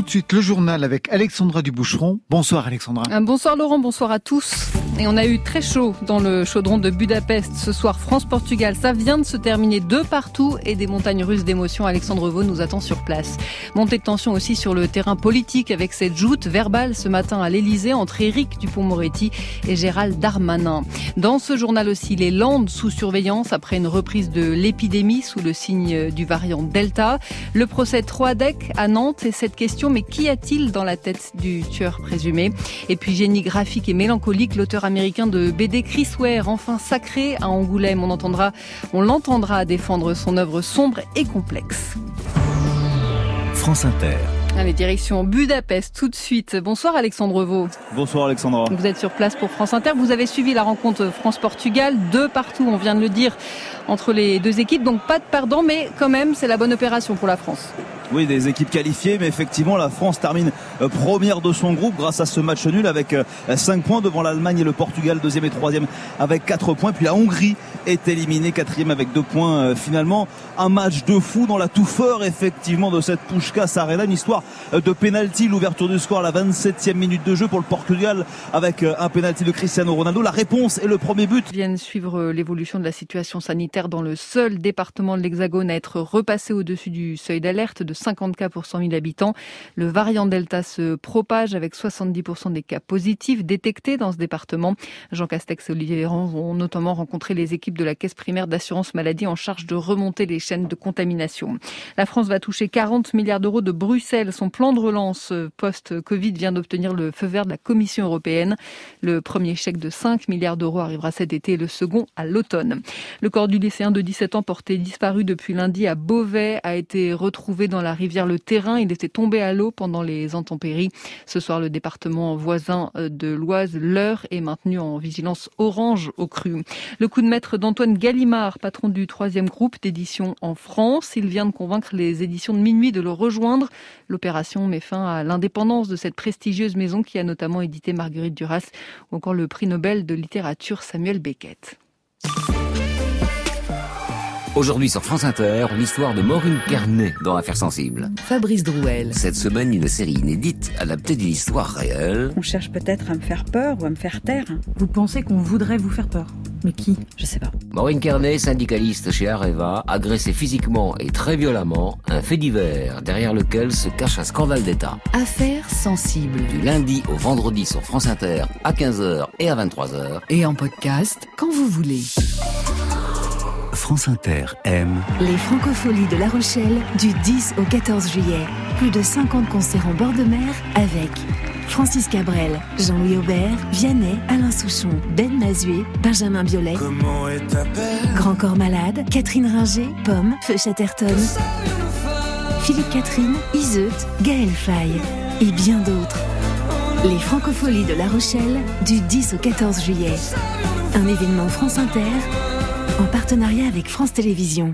De suite, le journal avec Alexandra Duboucheron. Bonsoir Alexandra. Bonsoir Laurent, bonsoir à tous. Et on a eu très chaud dans le chaudron de Budapest ce soir France-Portugal. Ça vient de se terminer de partout et des montagnes russes d'émotions. Alexandre Vaux nous attend sur place. Montée de tension aussi sur le terrain politique avec cette joute verbale ce matin à l'Elysée entre Éric Dupont-Moretti et Gérald Darmanin. Dans ce journal aussi, les Landes sous surveillance après une reprise de l'épidémie sous le signe du variant Delta. Le procès Troadec à Nantes et cette question, mais qu'y a-t-il dans la tête du tueur présumé Et puis génie graphique et mélancolique, l'auteur américain de BD Chris Ware, enfin sacré à Angoulême. On entendra, on l'entendra défendre son œuvre sombre et complexe. France Inter. Allez, direction Budapest tout de suite. Bonsoir Alexandre Vaux. Bonsoir Alexandra. Vous êtes sur place pour France Inter. Vous avez suivi la rencontre France-Portugal, deux partout, on vient de le dire, entre les deux équipes. Donc pas de perdant, mais quand même, c'est la bonne opération pour la France. Oui, des équipes qualifiées, mais effectivement, la France termine euh, première de son groupe grâce à ce match nul avec 5 points devant l'Allemagne et le Portugal, deuxième et troisième avec 4 points. Puis la Hongrie est éliminée, quatrième avec 2 points euh, finalement. Un match de fou dans la touffeur, effectivement, de cette Pushkas Arena. Une histoire euh, de pénalty, l'ouverture du score à la 27e minute de jeu pour le Portugal avec un pénalty de Cristiano Ronaldo. La réponse est le premier but. viennent suivre euh, l'évolution de la situation sanitaire dans le seul département de l'Hexagone à être repassé au-dessus du seuil d'alerte de 50 cas pour 100 000 habitants. Le variant Delta se propage avec 70% des cas positifs détectés dans ce département. Jean Castex et Olivier Véran ont notamment rencontré les équipes de la caisse primaire d'assurance maladie en charge de remonter les chaînes de contamination. La France va toucher 40 milliards d'euros de Bruxelles. Son plan de relance euh, post-Covid vient d'obtenir le feu vert de la Commission européenne. Le premier chèque de 5 milliards d'euros arrivera cet été et le second à l'automne. Le corps du lycéen de 17 ans porté disparu depuis lundi à Beauvais a été retrouvé dans la rivière Le Terrain. Il était tombé à l'eau pendant les intempéries. Ce soir, le département voisin euh, de l'Oise, l'Eure, est maintenu en vigilance orange au cru. Le coup de maître d'Antoine Gallimard, patron du troisième groupe d'édition en France. Il vient de convaincre les éditions de minuit de le rejoindre. L'opération met fin à l'indépendance de cette prestigieuse maison qui a notamment édité Marguerite Duras ou encore le prix Nobel de littérature Samuel Beckett. Aujourd'hui sur France Inter, l'histoire de Maureen Carnet dans Affaires sensibles. Fabrice Drouel. Cette semaine, une série inédite adaptée d'une histoire réelle. On cherche peut-être à me faire peur ou à me faire taire. Vous pensez qu'on voudrait vous faire peur Mais qui? Je sais pas. Maureen Carnet, syndicaliste chez Areva, agressée physiquement et très violemment, un fait divers derrière lequel se cache un scandale d'État. Affaires sensibles. Du lundi au vendredi sur France Inter à 15h et à 23h. Et en podcast quand vous voulez. France Inter aime. Les Francopholies de La Rochelle du 10 au 14 juillet. Plus de 50 concerts en bord de mer avec Francis Cabrel, Jean-Louis Aubert, Vianney, Alain Souchon, Ben Mazué, Benjamin Biolay, Comment est ta belle Grand Corps Malade, Catherine Ringer, Pomme, Feu Chatterton, Philippe Catherine, Iseut, Gaël Faye et bien d'autres. Les Francopholies de La Rochelle du 10 au 14 juillet. Un événement France Inter en partenariat avec France Télévisions.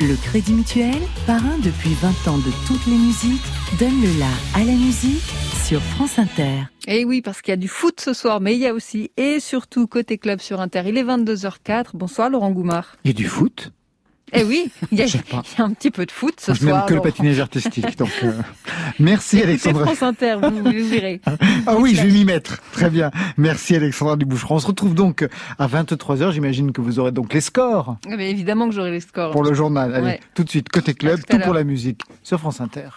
Le Crédit Mutuel, parrain depuis 20 ans de toutes les musiques, donne le la à la musique sur France Inter. Et Eh oui, parce qu'il y a du foot ce soir, mais il y a aussi et surtout côté club sur Inter. Il est 22h04. Bonsoir Laurent Goumard. Et du foot? Eh oui, il y, a, Je sais pas. il y a un petit peu de foot ce je n'aime soir. que le patinage artistique. Donc, euh, merci Alexandra. France Inter, vous, vous verrez. Ah oui, je vais m'y mettre. Très bien. Merci Alexandra Duboucheron. On se retrouve donc à 23h. J'imagine que vous aurez donc les scores Eh bien, évidemment que j'aurai les scores. pour le journal. Allez, Ouais. tout de suite, côté club, tout pour la musique sur France Inter.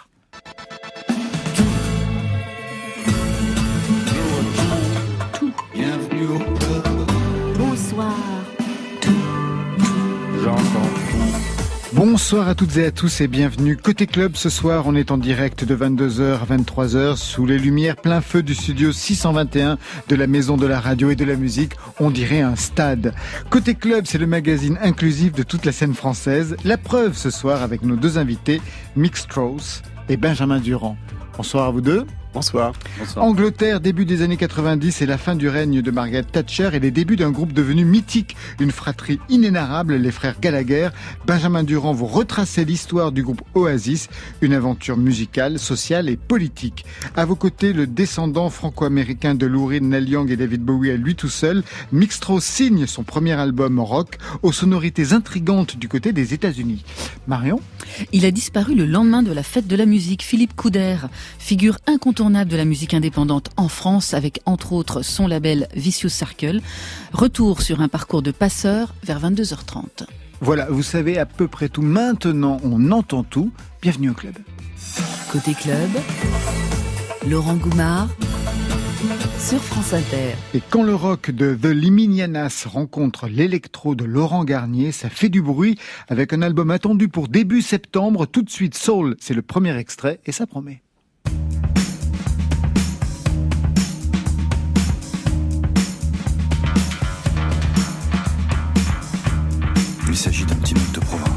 Bonsoir à toutes et à tous et bienvenue. Côté club, ce soir, on est en direct de 22h à 23h sous les lumières plein feu du studio 621 de la Maison de la Radio et de la Musique. On dirait un stade. Côté club, c'est le magazine inclusif de toute la scène française. La preuve ce soir avec nos deux invités, Mick Strauss et Benjamin Durand. Bonsoir à vous deux. Bonsoir. Angleterre, début des années 90 et la fin du règne de Margaret Thatcher et les débuts d'un groupe devenu mythique, une fratrie inénarrable, les frères Gallagher. Benjamin Durand vous retracez l'histoire du groupe Oasis, une aventure musicale, sociale et politique. À vos côtés, le descendant franco-américain de Lou Reed, Neil Young et David Bowie à lui tout seul, Mick Strauss signe son premier album rock aux sonorités intrigantes du côté des États-Unis. Marion? Il a disparu le lendemain de la fête de la musique. Philippe Couder, figure incontournable de la musique indépendante en France avec entre autres son label Vicious Circle. Retour sur un parcours de passeur vers 22h30. Voilà, vous savez à peu près tout. Maintenant, on entend tout. Bienvenue au club. Côté club, Laurent Goumard sur France Inter. Et quand le rock de The Liminianas rencontre l'électro de Laurent Garnier, ça fait du bruit avec un album attendu pour début septembre. Tout de suite, Soul, c'est le premier extrait et ça promet. S'agit d'un petit mec de province.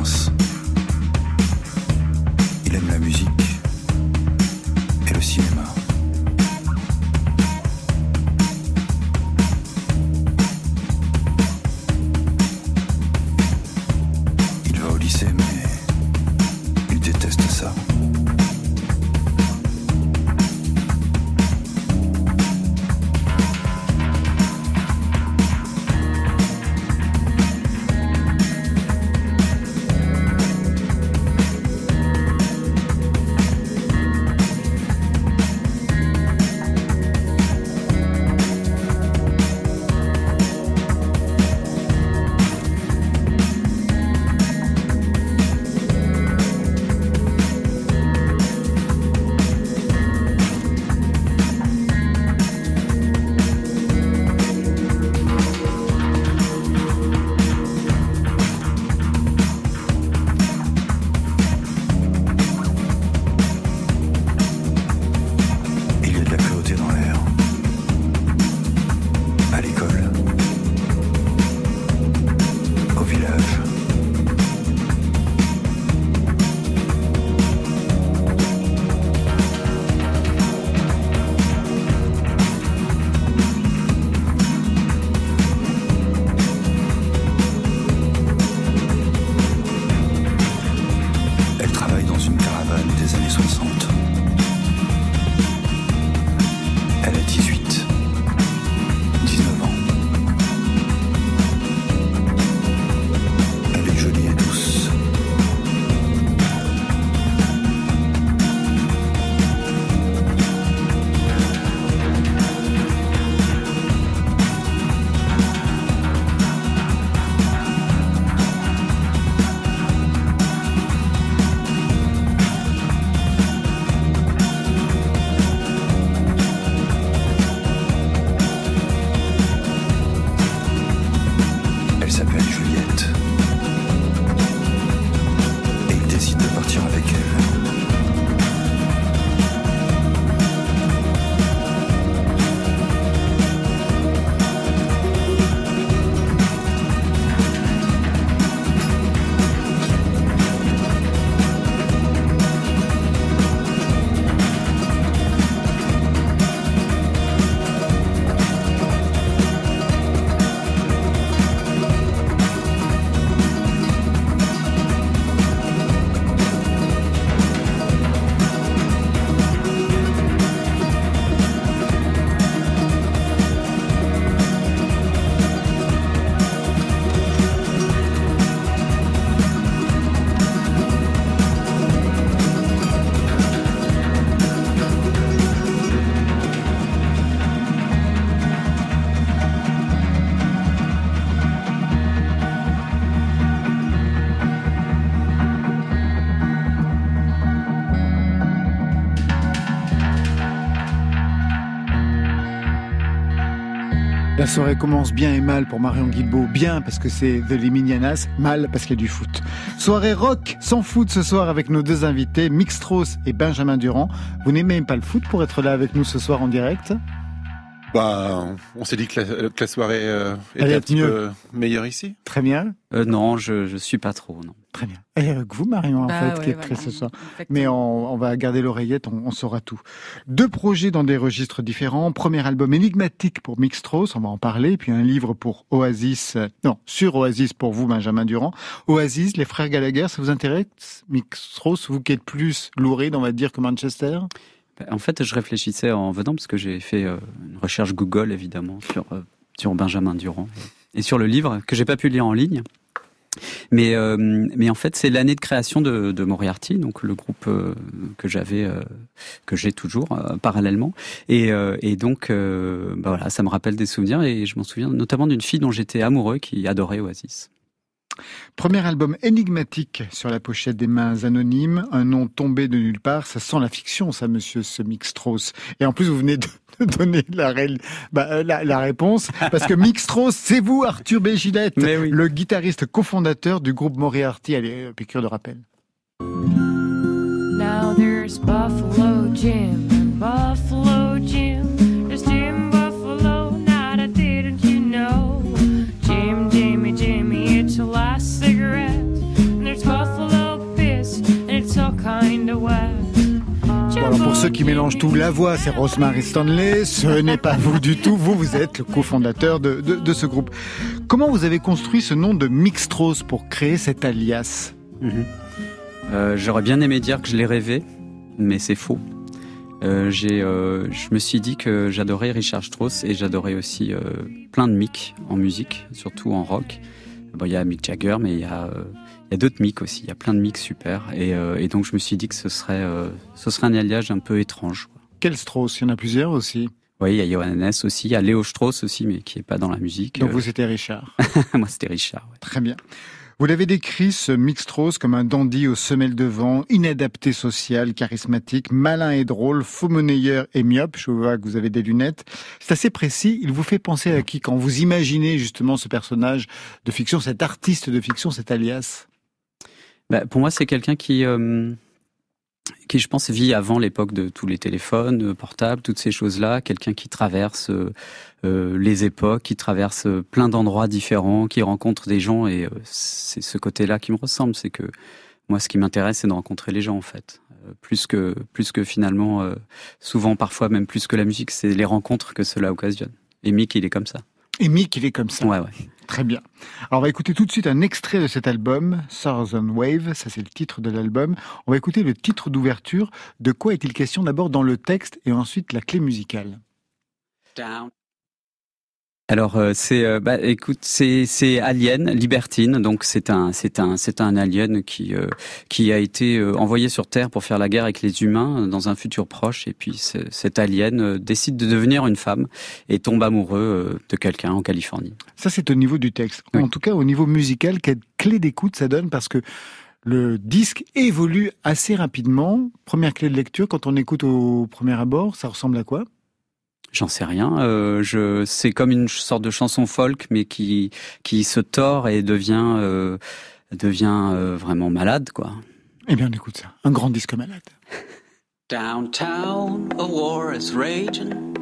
Soirée commence bien et mal pour Marion Guilbault. Bien parce que c'est The Liminianas, mal parce qu'il y a du foot. Soirée rock sans foot ce soir avec nos deux invités, Mick Strauss et Benjamin Durand. Vous n'aimez même pas le foot pour être là avec nous ce soir en direct? Bah, on s'est dit que la, que la soirée euh, était un petit mieux. peu meilleure ici. Très bien. Euh, non, je, je suis pas trop, non. Très bien. Et avec vous, Marion, en Bah fait, ouais, qui est voilà. très ce soir. Mais on, on va garder l'oreillette, on, on saura tout. Deux projets dans des registres différents. Premier album énigmatique pour Mick Strauss, on va en parler. Puis un livre pour Oasis, euh, non, sur Oasis pour vous, Benjamin Durand. Oasis, les frères Gallagher, ça vous intéresse? Mick Strauss, vous qui êtes plus louride, on va dire, que Manchester? Bah, En fait, je réfléchissais en venant parce que j'ai fait euh, une recherche Google évidemment sur euh, sur Benjamin Durand et sur le livre que j'ai pas pu lire en ligne. Mais euh, mais en fait, c'est l'année de création de, de Moriarty, donc le groupe euh, que j'avais euh, que j'ai toujours euh, parallèlement. Et, et donc bah voilà, ça me rappelle des souvenirs et je m'en souviens notamment d'une fille dont j'étais amoureux qui adorait Oasis. Premier album énigmatique sur la pochette des mains anonymes, un nom tombé de nulle part, ça sent la fiction, ça, monsieur ce Mick Strauss. Et en plus, vous venez de de donner la, ré- bah, euh, la, la réponse, parce que Mick Strauss, c'est vous, Arthur B. Gillette, le guitariste cofondateur du groupe Moriarty. Allez, euh, piqûre de rappel. Now there's Buffalo Jim Buffalo pour ceux qui mélangent tout, la voix, c'est Rosemary Stanley. Ce n'est pas vous du tout. Vous, vous êtes le cofondateur de, de, ce groupe. Comment vous avez construit ce nom de Strauss pour créer cet alias Mhm. Euh, J'aurais bien aimé dire que je l'ai rêvé, mais c'est faux. Euh, euh, je me suis dit que j'adorais Richard Strauss et j'adorais aussi plein de Mick en musique, surtout en rock. Bon, il y a Mick Jagger, mais il y a, y a d'autres Mick aussi. Il y a plein de Mick super. Et, euh, et donc je me suis dit que ce serait, euh, ce serait un alliage un peu étrange. quoi. Quel Strauss? Il y en a plusieurs aussi. Oui, il y a Johannes aussi, il y a Léo Strauss aussi, mais qui est pas dans la musique. Donc Euh, vous, c'était Richard. Moi, c'était Richard. ouais. Très bien. Vous l'avez décrit, ce Mick Strauss, comme un dandy aux semelles de vent, inadapté social, charismatique, malin et drôle, faux monnayeur et myope. Je vois que vous avez des lunettes. C'est assez précis. Il vous fait penser à qui? Quand vous imaginez justement ce personnage de fiction, cet artiste de fiction, cet alias? Bah, pour moi, c'est quelqu'un qui, euh, qui, je pense, vit avant l'époque de tous les téléphones euh, portables, toutes ces choses-là. Quelqu'un qui traverse euh, les époques, qui traverse plein d'endroits différents, qui rencontre des gens. Et c'est ce côté-là qui me ressemble. C'est que moi, ce qui m'intéresse, c'est de rencontrer les gens, en fait. Plus que, plus que finalement, souvent, parfois, même plus que la musique, c'est les rencontres que cela occasionne. Et Mick, il est comme ça. Et Mick, il est comme ça. Ouais, ouais. Très bien. Alors, on va écouter tout de suite un extrait de cet album, Southern Wave. Ça, c'est le titre de l'album. On va écouter le titre d'ouverture. De quoi est-il question d'abord dans le texte et ensuite la clé musicale? Down. Alors euh, c'est euh, bah écoute c'est c'est Alien Libertine donc c'est un c'est un c'est un alien qui euh, qui a été euh, envoyé sur Terre pour faire la guerre avec les humains dans un futur proche et puis ce- cet alien décide de devenir une femme et tombe amoureux de quelqu'un en Californie. Ça, c'est au niveau du texte. En tout cas, au niveau musical, quelle clé d'écoute ça donne? Parce que le disque évolue assez rapidement. Première clé de lecture, quand on écoute au premier abord, ça ressemble à quoi? J'en sais rien. Euh, je c'est comme une sorte de chanson folk mais qui qui se tord et devient euh, devient euh, vraiment malade quoi. Eh bien, on écoute ça. Un grand disque malade. Downtown, a war is raging.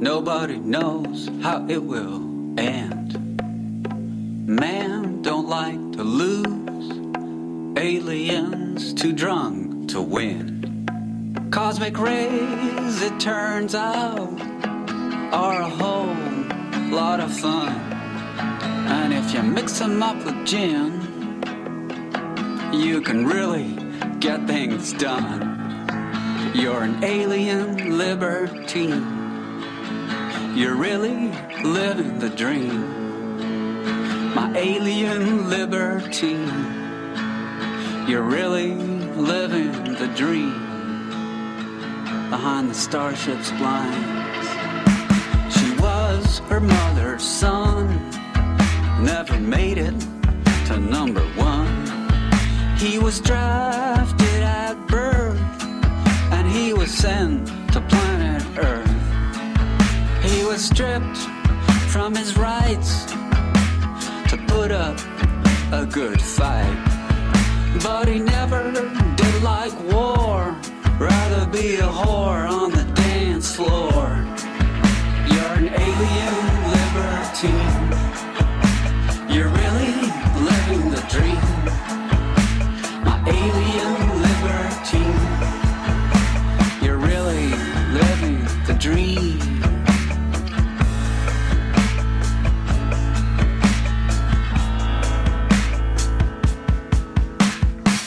Nobody knows how it will end. Man don't like to lose. Aliens too drunk to win. Cosmic rays, it turns out, are a whole lot of fun. And if you mix them up with gin, you can really get things done. You're an alien libertine. You're really living the dream. My alien libertine. You're really living the dream. Behind the starship's blinds. She was her mother's son. Never made it to number one. He was drafted at birth and he was sent to planet Earth. He was stripped from his rights to put up a good fight. But he never did like war, rather be a whore on the dance floor. You're an alien libertine. You're really living the dream. My alien libertine. You're really living the dream.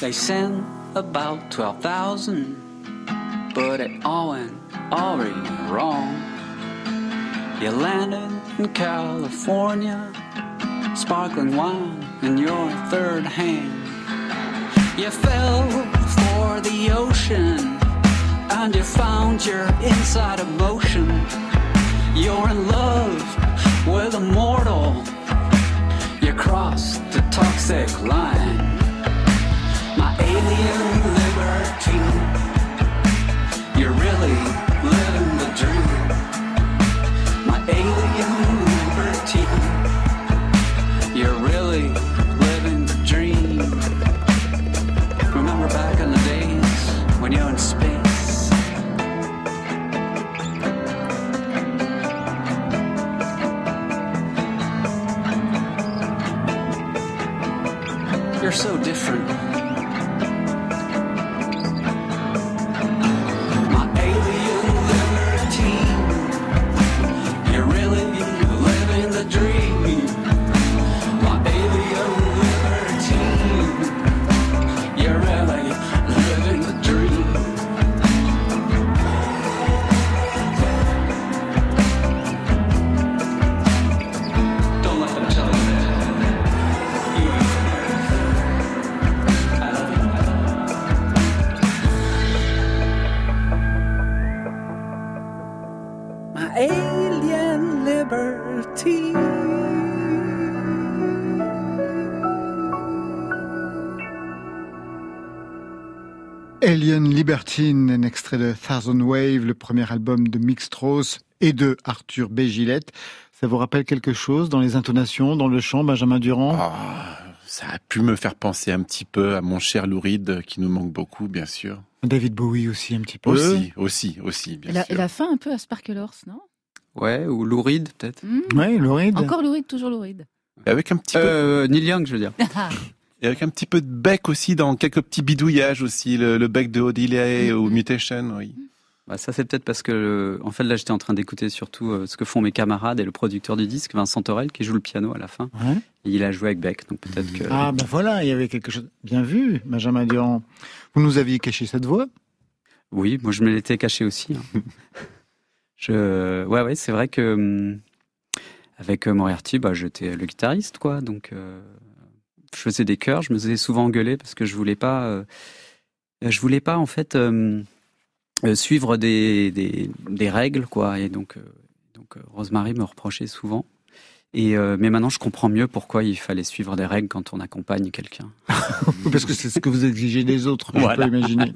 They sent about 12,000, but it all went already wrong. You landed in California, sparkling wine in your third hand. You fell for the ocean, and you found your inside emotion. You're in love with a mortal. You crossed the toxic line. My alien libertine. You're really living the dream. My alien libertine. You're really living the dream. Remember back in the days when you're in space. You're so different. Libertine, un extrait de Thousand Wave, le premier album de Mick Strauss et de Arthur B. Gillette. Ça vous rappelle quelque chose dans les intonations, dans le chant, Benjamin Durand? Ah, ça a pu me faire penser un petit peu à mon cher Lou Reed, qui nous manque beaucoup, bien sûr. David Bowie aussi un petit peu. Aussi, aussi, aussi, bien Elle a, sûr. elle a faim un peu à Sparkle Horse, non? Ouais, ou Lou Reed, peut-être. Ouais, Lou Reed. Encore Lou Reed, toujours Lou Reed. Avec un petit peu, Euh, Neil Young, je veux dire. et avec un petit peu de bec aussi dans quelques petits bidouillages aussi, le, le bec de Odile ou Mutation, oui. Bah, ça, c'est peut-être parce que, euh, en fait, là, j'étais en train d'écouter surtout euh, ce que font mes camarades et le producteur du disque, Vincent Torel, qui joue le piano à la fin. Ouais. Et il a joué avec Beck, donc peut-être que. Ah ben voilà, il y avait quelque chose. Bien vu, Benjamin Durand. Vous nous aviez caché cette voix? Oui, moi, je me l'étais caché aussi. hein. je... Ouais, ouais, c'est vrai que. hum, Avec euh, Moriarty, bah, j'étais le guitariste, quoi. Donc, euh, je faisais des chœurs. Je me faisais souvent engueuler parce que je voulais pas. euh, Je voulais pas, en fait. euh, euh, suivre des, des, des règles, quoi. Et donc, donc Rosemary me reprochait souvent. Et euh, mais maintenant, je comprends mieux pourquoi il fallait suivre des règles quand on accompagne quelqu'un. Parce que c'est ce que vous exigez des autres, je Voilà. peux imaginer.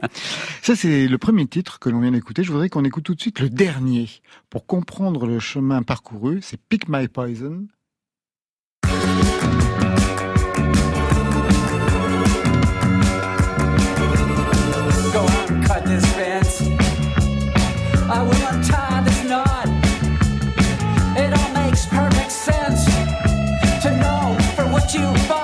Ça, c'est le premier titre que l'on vient d'écouter. Je voudrais qu'on écoute tout de suite le dernier. Pour comprendre le chemin parcouru, c'est Pick My Poison. You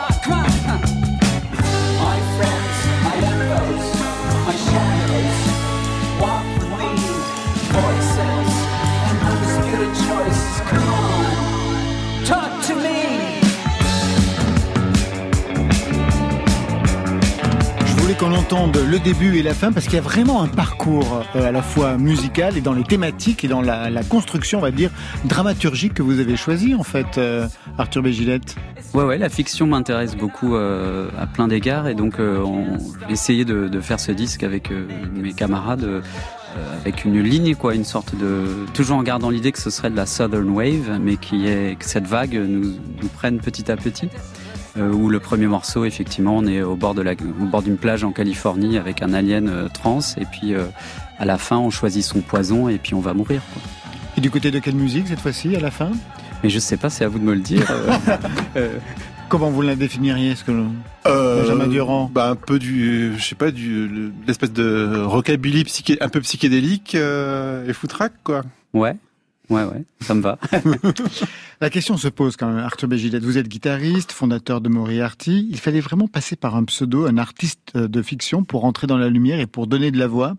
qu'on entende le début et la fin parce qu'il y a vraiment un parcours euh, à la fois musical et dans les thématiques et dans la, construction, on va dire, dramaturgique que vous avez choisi en fait, euh, Arthur Bégilette. Ouais, ouais, la fiction m'intéresse beaucoup euh, à plein d'égards et donc euh, on essayé de, faire ce disque avec mes camarades avec une ligne, quoi, une sorte de toujours en gardant l'idée que ce serait de la Southern Wave, mais qui est que cette vague nous prenne petit à petit. Euh, où le premier morceau, effectivement, on est au bord de la, au bord d'une plage en Californie avec un alien euh, trans et puis euh, à la fin on choisit son poison et puis on va mourir. Quoi. Et du côté de quelle musique cette fois-ci à la fin? Mais je sais pas, c'est à vous de me le dire. Comment vous la définiriez ce que Euh, Benjamin Durand? bah, un peu du, je sais pas, du le- l'espèce de rockabilly psyché, un peu psychédélique euh, et foutraque quoi. Ouais, ouais, ouais, ça me va. La question se pose quand même, Arthur Bégilette. Vous êtes guitariste, fondateur de Moriarty. Il fallait vraiment passer par un pseudo, un artiste euh, de fiction pour entrer dans la lumière et pour donner de la voix.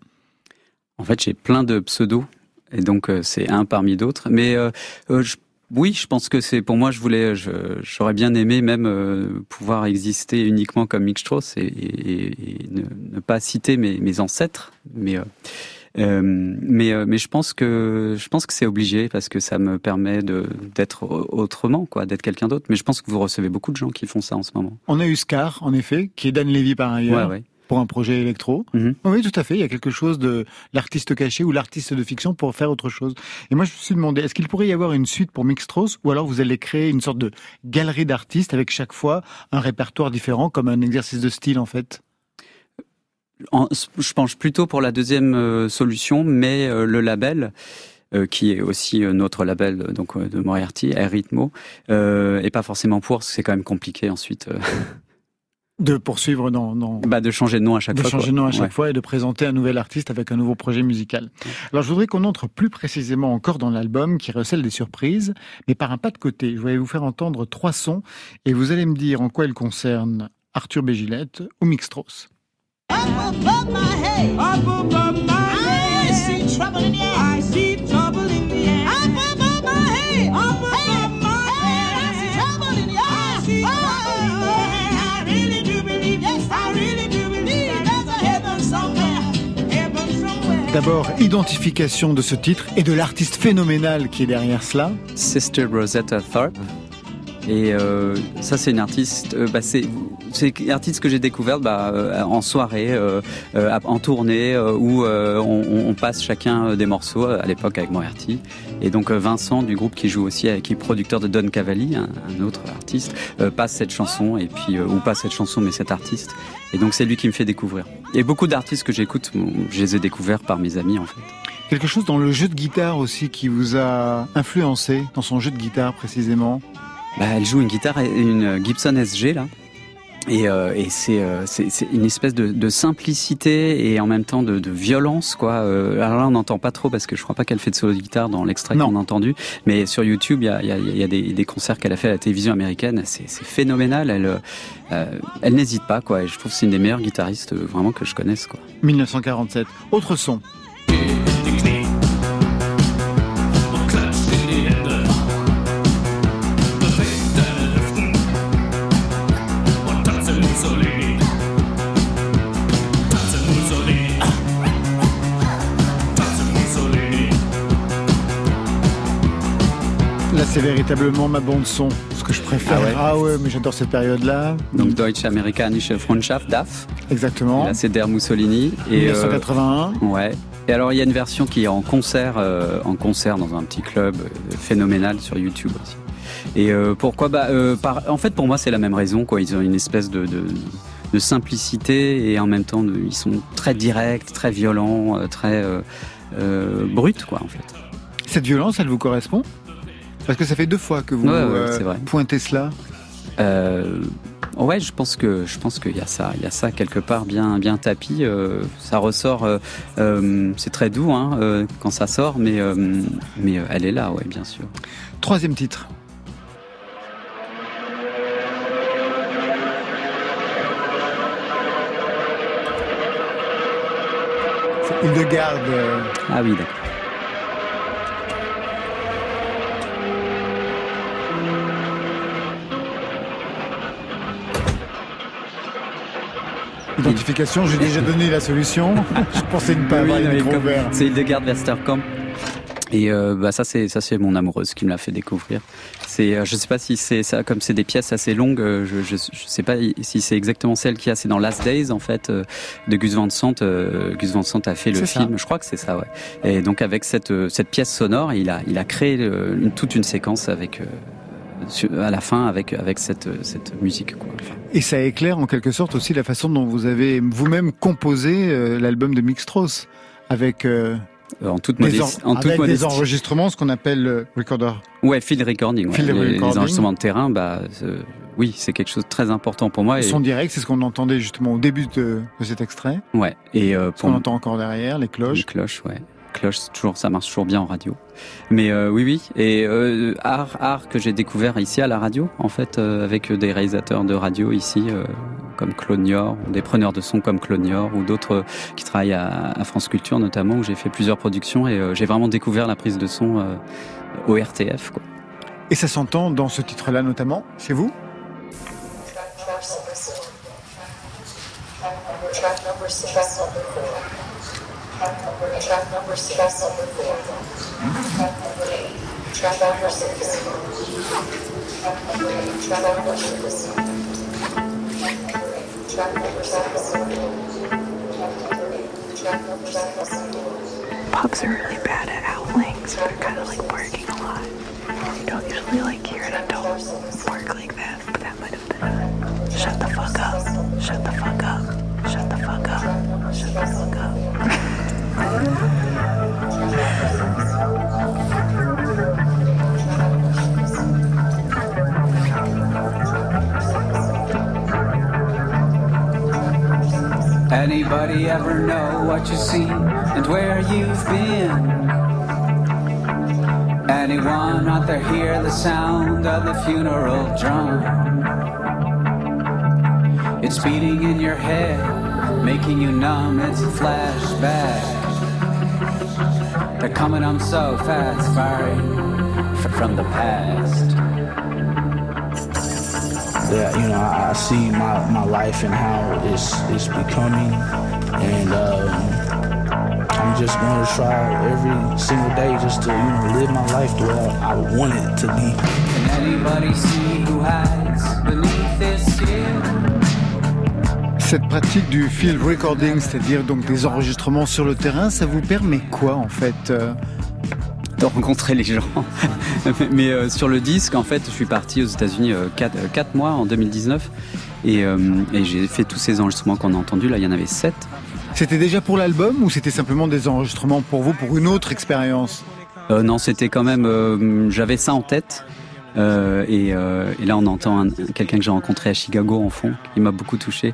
En fait, j'ai plein de pseudos, et donc euh, c'est un parmi d'autres. Mais euh, euh, je- oui, je pense que c'est pour moi, je voulais, j'aurais bien aimé même euh, pouvoir exister uniquement comme Mick Strauss et, et- et ne, ne pas citer mes, mes ancêtres. Mais euh, euh, mais euh, mais je pense que je pense que c'est obligé parce que ça me permet de d'être autrement, quoi, d'être quelqu'un d'autre. Mais je pense que vous recevez beaucoup de gens qui font ça en ce moment. On a eu Scar, en effet, qui est Dan Levy par ailleurs, Ouais, ouais. pour un projet électro. Mhm. Oui, tout à fait. Il y a quelque chose de l'artiste caché ou l'artiste de fiction pour faire autre chose. Et moi, je me suis demandé, est-ce qu'il pourrait y avoir une suite pour Strauss ou alors vous allez créer une sorte de galerie d'artistes avec chaque fois un répertoire différent comme un exercice de style en fait? En- je penche plutôt pour la deuxième euh, solution, mais euh, le label. euh, qui est aussi notre label donc de Moriarty, euh, et pas forcément pour, parce que c'est quand même compliqué ensuite De poursuivre dans... dans... bah, de changer de nom à chaque de fois. changer quoi. de nom à chaque Ouais. fois et de présenter un nouvel artiste avec un nouveau projet musical. Alors je voudrais qu'on entre plus précisément encore dans l'album qui recèle des surprises, mais par un pas de côté. Je vais vous faire entendre trois sons et vous allez me dire en quoi ils concernent Arthur Bégilette ou Mick Strauss. Above my head. Up above my head. I see trouble in the air. I see trouble in the air. Up above my head. Up above my head. I see trouble in the air. I see trouble in the air. I really do believe. Yes, I really do believe. There's a heaven somewhere. Heaven somewhere. D'abord, identification de ce titre et de l'artiste phénoménal qui est derrière cela. Sister Rosetta Tharpe. Et euh, ça, c'est une artiste. euh, bah, c'est une artiste que j'ai découverte bah, euh, en soirée, euh, euh, en tournée, où on, on passe chacun des morceaux à l'époque avec Moriarty. Et donc Vincent du groupe qui joue aussi, qui est producteur de Don Cavalli, un, autre artiste, passe cette chanson et puis ou pas cette chanson, mais cet artiste. Et donc c'est lui qui me fait découvrir. Et beaucoup d'artistes que j'écoute, je les ai découverts par mes amis en fait. Quelque chose dans le jeu de guitare aussi qui vous a influencé, dans son jeu de guitare précisément? Bah, elle joue une guitare, une Gibson SG là. Et, euh, et c'est euh, c'est une espèce de, de simplicité et en même temps de, de violence quoi. Euh, alors là on n'entend pas trop parce que je crois pas qu'elle fait de solo de guitare dans l'extrait qu'on a entendu. Mais sur YouTube il y a, il y a, il y a des, des concerts qu'elle a fait à la télévision américaine. C'est phénoménal. Elle elle n'hésite pas quoi. Et je trouve que c'est une des meilleures guitaristes vraiment que je connaisse quoi. 1947. Autre son. C'est véritablement ma bande son, ce que je préfère. Ah ouais mais j'adore cette période-là. Donc Deutsche Amerikanische Freundschaft DAF. Exactement. Et là c'est Der Mussolini. Et, euh, 1981. Ouais. Et alors il y a une version qui est en concert, euh, en concert dans un petit club euh, phénoménal sur YouTube aussi. Et euh, pourquoi bah, euh, par, En fait, pour moi, c'est la même raison. Quoi. Ils ont une espèce de, de, de simplicité et en même temps, de- ils sont très directs, très violents, euh, très euh, euh, bruts, quoi, en fait. Cette violence, elle vous correspond? Parce que ça fait deux fois que vous Ouais, euh, pointez cela. Euh, ouais, je pense que je pense qu'il y a ça, il y a ça quelque part bien bien tapis. euh, ça ressort, euh, c'est très doux hein, quand ça sort, mais mais elle est là, ouais, bien sûr. Troisième titre. C'est Hildegarde. euh, Ah oui, d'accord. Identification, j'ai déjà donné la solution. je pensais ne pas avoir Oui, ouverts. C'est Hildegard Westerkamp. Et euh, bah ça c'est ça c'est mon amoureuse qui me l'a fait découvrir. C'est euh, je sais pas si c'est ça comme c'est des pièces assez longues. euh, je, je je sais pas si c'est exactement celle qui a c'est dans Last Days en fait de Gus Van Sant. euh, Gus Van Sant a fait le ça. film. Je crois que c'est ça ouais. Et donc avec cette cette pièce sonore il a il a créé une- toute une séquence avec euh, à la fin avec avec cette cette musique quoi. Et ça éclaire en quelque sorte aussi la façon dont vous avez vous-même composé euh, l'album de Mick Strauss avec euh, Euh, en toute Des modestie. en- En toute avec des enregistrements, ce qu'on appelle le recorder. Ouais, field recording. ouais. Field les, les recording. enregistrements de terrain, bah, euh, oui, c'est quelque chose de très important pour moi. Et, Son direct, c'est ce qu'on entendait justement au début de, de cet extrait. ouais. Et euh, Ce qu'on entend encore derrière, les cloches. Les cloches, ouais. Cloches, toujours, ça marche toujours bien en radio. Mais euh, oui, oui. Et euh, art, art que j'ai découvert ici à la radio, en fait, euh, avec des réalisateurs de radio ici, euh, comme Claude ou des preneurs de son comme Claude Niort, ou d'autres euh, qui travaillent à, à France Culture notamment, où j'ai fait plusieurs productions et euh, j'ai vraiment découvert la prise de son euh, au RTF. Quoi. Et ça s'entend dans ce titre-là notamment, chez vous? Track number six. Track number. Track number six. Track number four. Track number eight. Track number six. Track number eight. Track number six. Track number. Pubs are really bad at outlings. They're kind of like barking a lot. You don't usually like hear an adult bark like that, but that might have been a shut the fuck up, shut the fuck up, shut the fuck up, shut the fuck up. Anybody ever know what you've seen and where you've been? Anyone out there hear the sound of the funeral drum? It's beating in your head, making you numb. It's a flashback. They're coming on so fast, firing f- from the past. that you know I, I see my, my life and how it's it's becoming, and um, I'm just going to try every single day just to you know live my life the way I, I want it to be. Can anybody see who hides beneath this skin? Cette pratique du field recording, c'est-à-dire donc des enregistrements sur le terrain, ça vous permet quoi en fait euh de rencontrer les gens. Mais euh, sur le disque, en fait, je suis parti aux États-Unis 4, mois en 2019 et, euh, et j'ai fait tous ces enregistrements qu'on a entendus. Là, il y en avait 7. C'était déjà pour l'album ou c'était simplement des enregistrements pour vous, pour une autre expérience? Euh, non, c'était quand même. euh, J'avais ça en tête. Euh, et, euh, et là, on entend un- quelqu'un que j'ai rencontré à Chicago en fond, qui m'a beaucoup touché.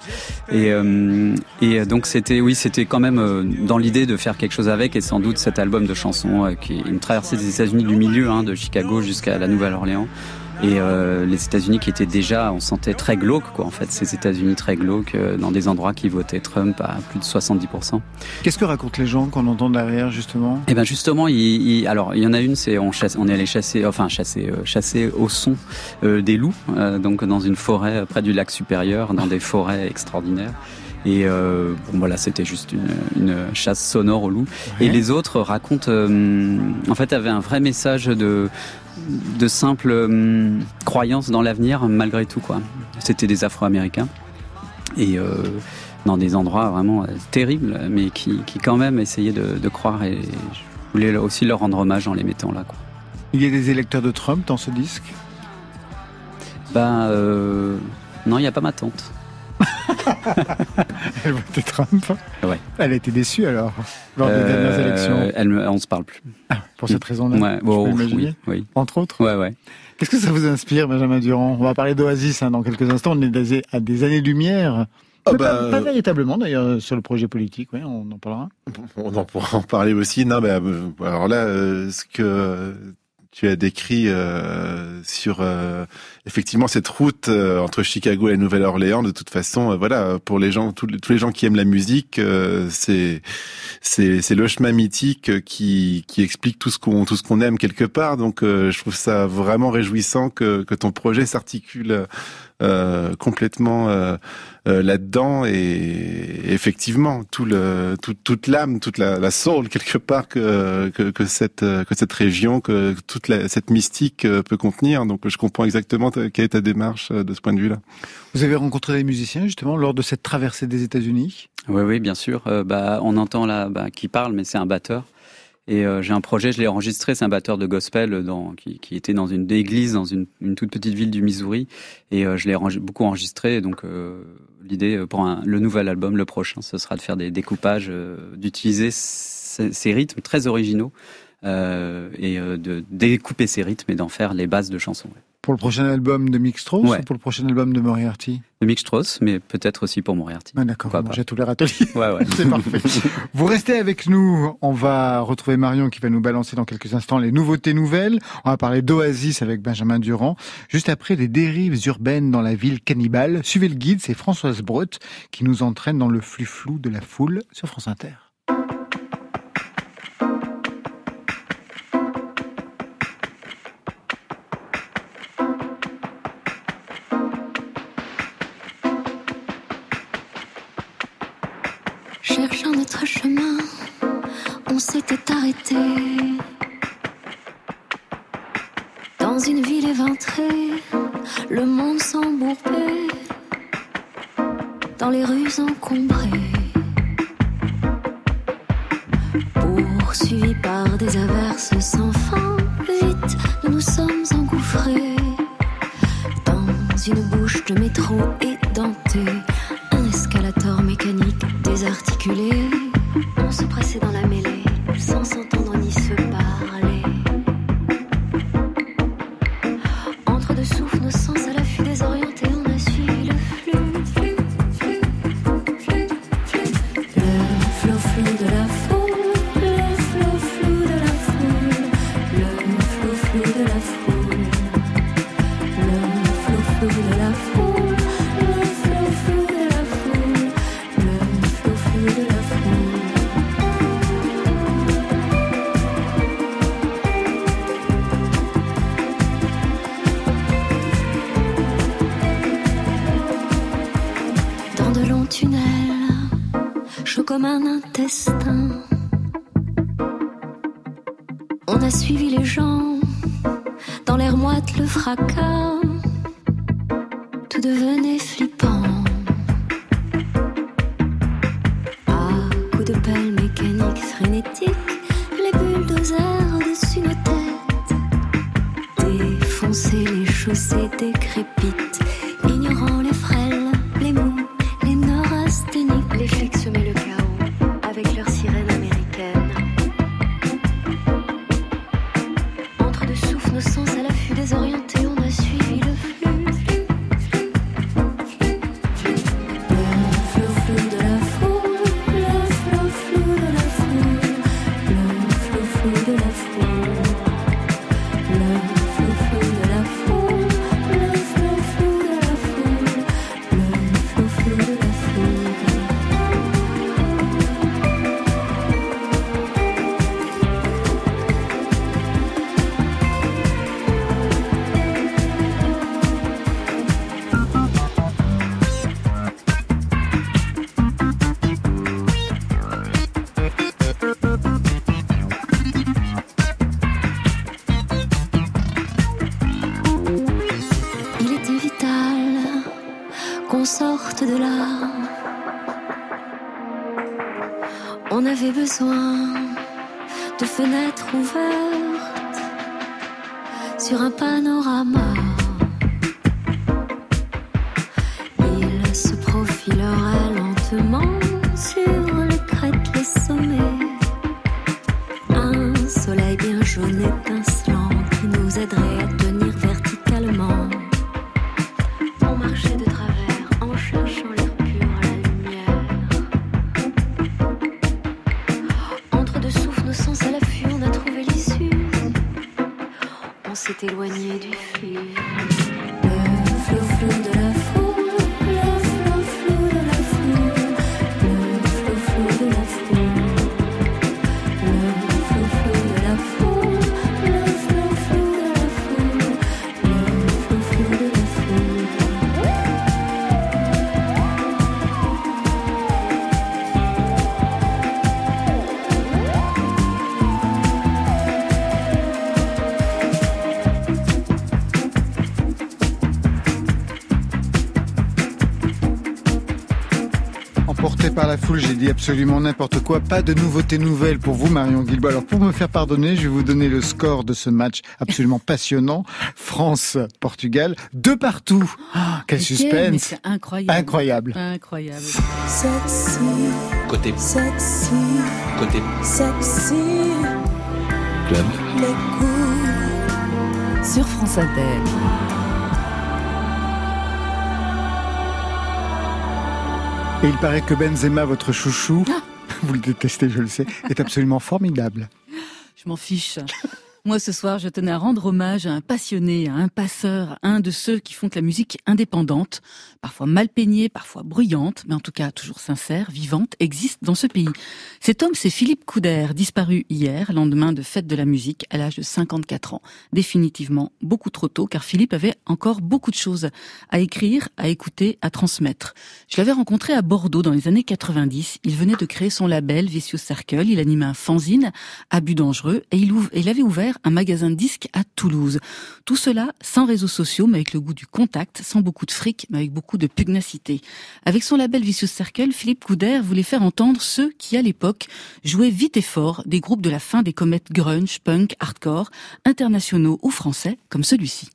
Et, euh, et donc, c'était, oui, c'était quand même euh, dans l'idée de faire quelque chose avec, et sans doute cet album de chansons euh, qui est une traversée des États-Unis du milieu, hein, de Chicago jusqu'à la Nouvelle-Orléans. Et euh, les États-Unis qui étaient déjà, on sentait très glauques, quoi, en fait, ces États-Unis très glauques, euh, dans des endroits qui votaient Trump à plus de 70%. Qu'est-ce que racontent les gens qu'on entend derrière justement? Eh ben justement, il, il- alors il y en a une, c'est on chasse, on est allé chasser, enfin chasser, euh, chasser au son euh, des loups, euh, donc dans une forêt près du lac supérieur, dans des forêts extraordinaires. Et euh, bon voilà, c'était juste une, une chasse sonore aux loups. Et les autres racontent, euh, en fait, avaient un vrai message de de simple euh, croyance dans l'avenir malgré tout quoi. C'était des Afro-Américains et euh, dans des endroits vraiment terribles, mais qui, qui quand même essayaient de, de croire et je voulais aussi leur rendre hommage en les mettant là. Quoi. Il y a des électeurs de Trump dans ce disque? Ben euh, non, il n'y a pas ma tante. Elle votait Trump Ouais. Elle a été déçue alors, lors des dernières Euh, élections. Elle me, on se parle plus. Pour cette raison-là Ouais, bon, peux oui, imaginer. oui. Entre autres Ouais, ouais. Qu'est-ce que ça vous inspire, Benjamin Durand? On va parler d'Oasis hein, dans quelques instants. On est à des années-lumière. Ah Mais bah, pas, pas véritablement d'ailleurs sur le projet politique, oui, on en parlera. On en pourra en parler aussi. Non, mais euh, alors là, euh, ce que tu as décrit euh, sur euh, effectivement cette route euh, entre Chicago et la Nouvelle-Orléans, de toute façon, euh, voilà, pour les gens, tous les, gens qui aiment la musique, euh, c'est c'est c'est le chemin mythique qui qui explique tout ce qu'on tout ce qu'on aime quelque part. Donc, euh, je trouve ça vraiment réjouissant que que ton projet s'articule euh, complètement euh, euh, là-dedans et effectivement tout le tout, toute l'âme toute la, la soul quelque part que, que que cette que cette région que toute la, cette mystique euh, peut contenir donc je comprends exactement ta- quelle est ta démarche euh, de ce point de vue là Vous avez rencontré des musiciens justement lors de cette traversée des États-Unis? Oui, oui, bien sûr. Euh, bah, on entend là bah, qui parle, mais c'est un batteur. Et euh, j'ai un projet, je l'ai enregistré, c'est un batteur de gospel dans, qui, qui était dans une église dans une, une toute petite ville du Missouri. Et euh, je l'ai beaucoup enregistré. Donc euh, l'idée euh, pour un- le nouvel album, le prochain, ce sera de faire des découpages, euh, d'utiliser ces, rythmes très originaux euh, et euh, de découper ces rythmes et d'en faire les bases de chansons. Pour le prochain album de Mick Strauss Ouais. ou pour le prochain album de Moriarty De Mick Strauss, mais peut-être aussi pour Moriarty. Ah, D'accord, j'ai tous les râteliers. Ouais, ouais. C'est parfait. Vous restez avec nous. On va retrouver Marion qui va nous balancer dans quelques instants les nouveautés nouvelles. On va parler d'Oasis avec Benjamin Durand. Juste après, les dérives urbaines dans la ville cannibale. Suivez le guide, c'est Françoise Breut qui nous entraîne dans le flux flou de la foule sur France Inter. On s'était arrêté dans une ville éventrée, le monde s'embourbait dans les rues encombrées, poursuivis par des averses sans fin. Vite, nous nous sommes engouffrés dans une bouche de métro édentée, un escalator mécanique désarticulé. Foule, j'ai dit absolument n'importe quoi. Pas de nouveautés nouvelles pour vous, Marion Guilbault. Alors, pour me faire pardonner, je vais vous donner le score de ce match absolument passionnant. France-Portugal, deux partout. Ah, quel suspense. c'est incroyable. Incroyable. Incroyable. Sexy, Côté, sexy, côté sexy, club. les coups. Sur France Inter. Et il paraît que Benzema, votre chouchou, vous le détestez, je le sais, est absolument formidable. Je m'en fiche. Moi, ce soir, je tenais à rendre hommage à un passionné, à un passeur, à un de ceux qui font que la musique indépendante, parfois mal peignée, parfois bruyante, mais en tout cas toujours sincère, vivante, existe dans ce pays. Cet homme, c'est Philippe Couder, disparu hier, lendemain de fête de la musique, à l'âge de 54 ans. Définitivement beaucoup trop tôt, car Philippe avait encore beaucoup de choses à écrire, à écouter, à transmettre. Je l'avais rencontré à Bordeaux dans les années 90. Il venait de créer son label Vicious Circle. Il animait un fanzine, Abus dangereux, et il, avait ouvert un magasin de disques à Toulouse. Tout cela sans réseaux sociaux, mais avec le goût du contact, sans beaucoup de fric, mais avec beaucoup de pugnacité. Avec son label Vicious Circle, Philippe Couder voulait faire entendre ceux qui, à l'époque, jouaient vite et fort des groupes de la fin des comètes grunge, punk, hardcore, internationaux ou français, comme celui-ci.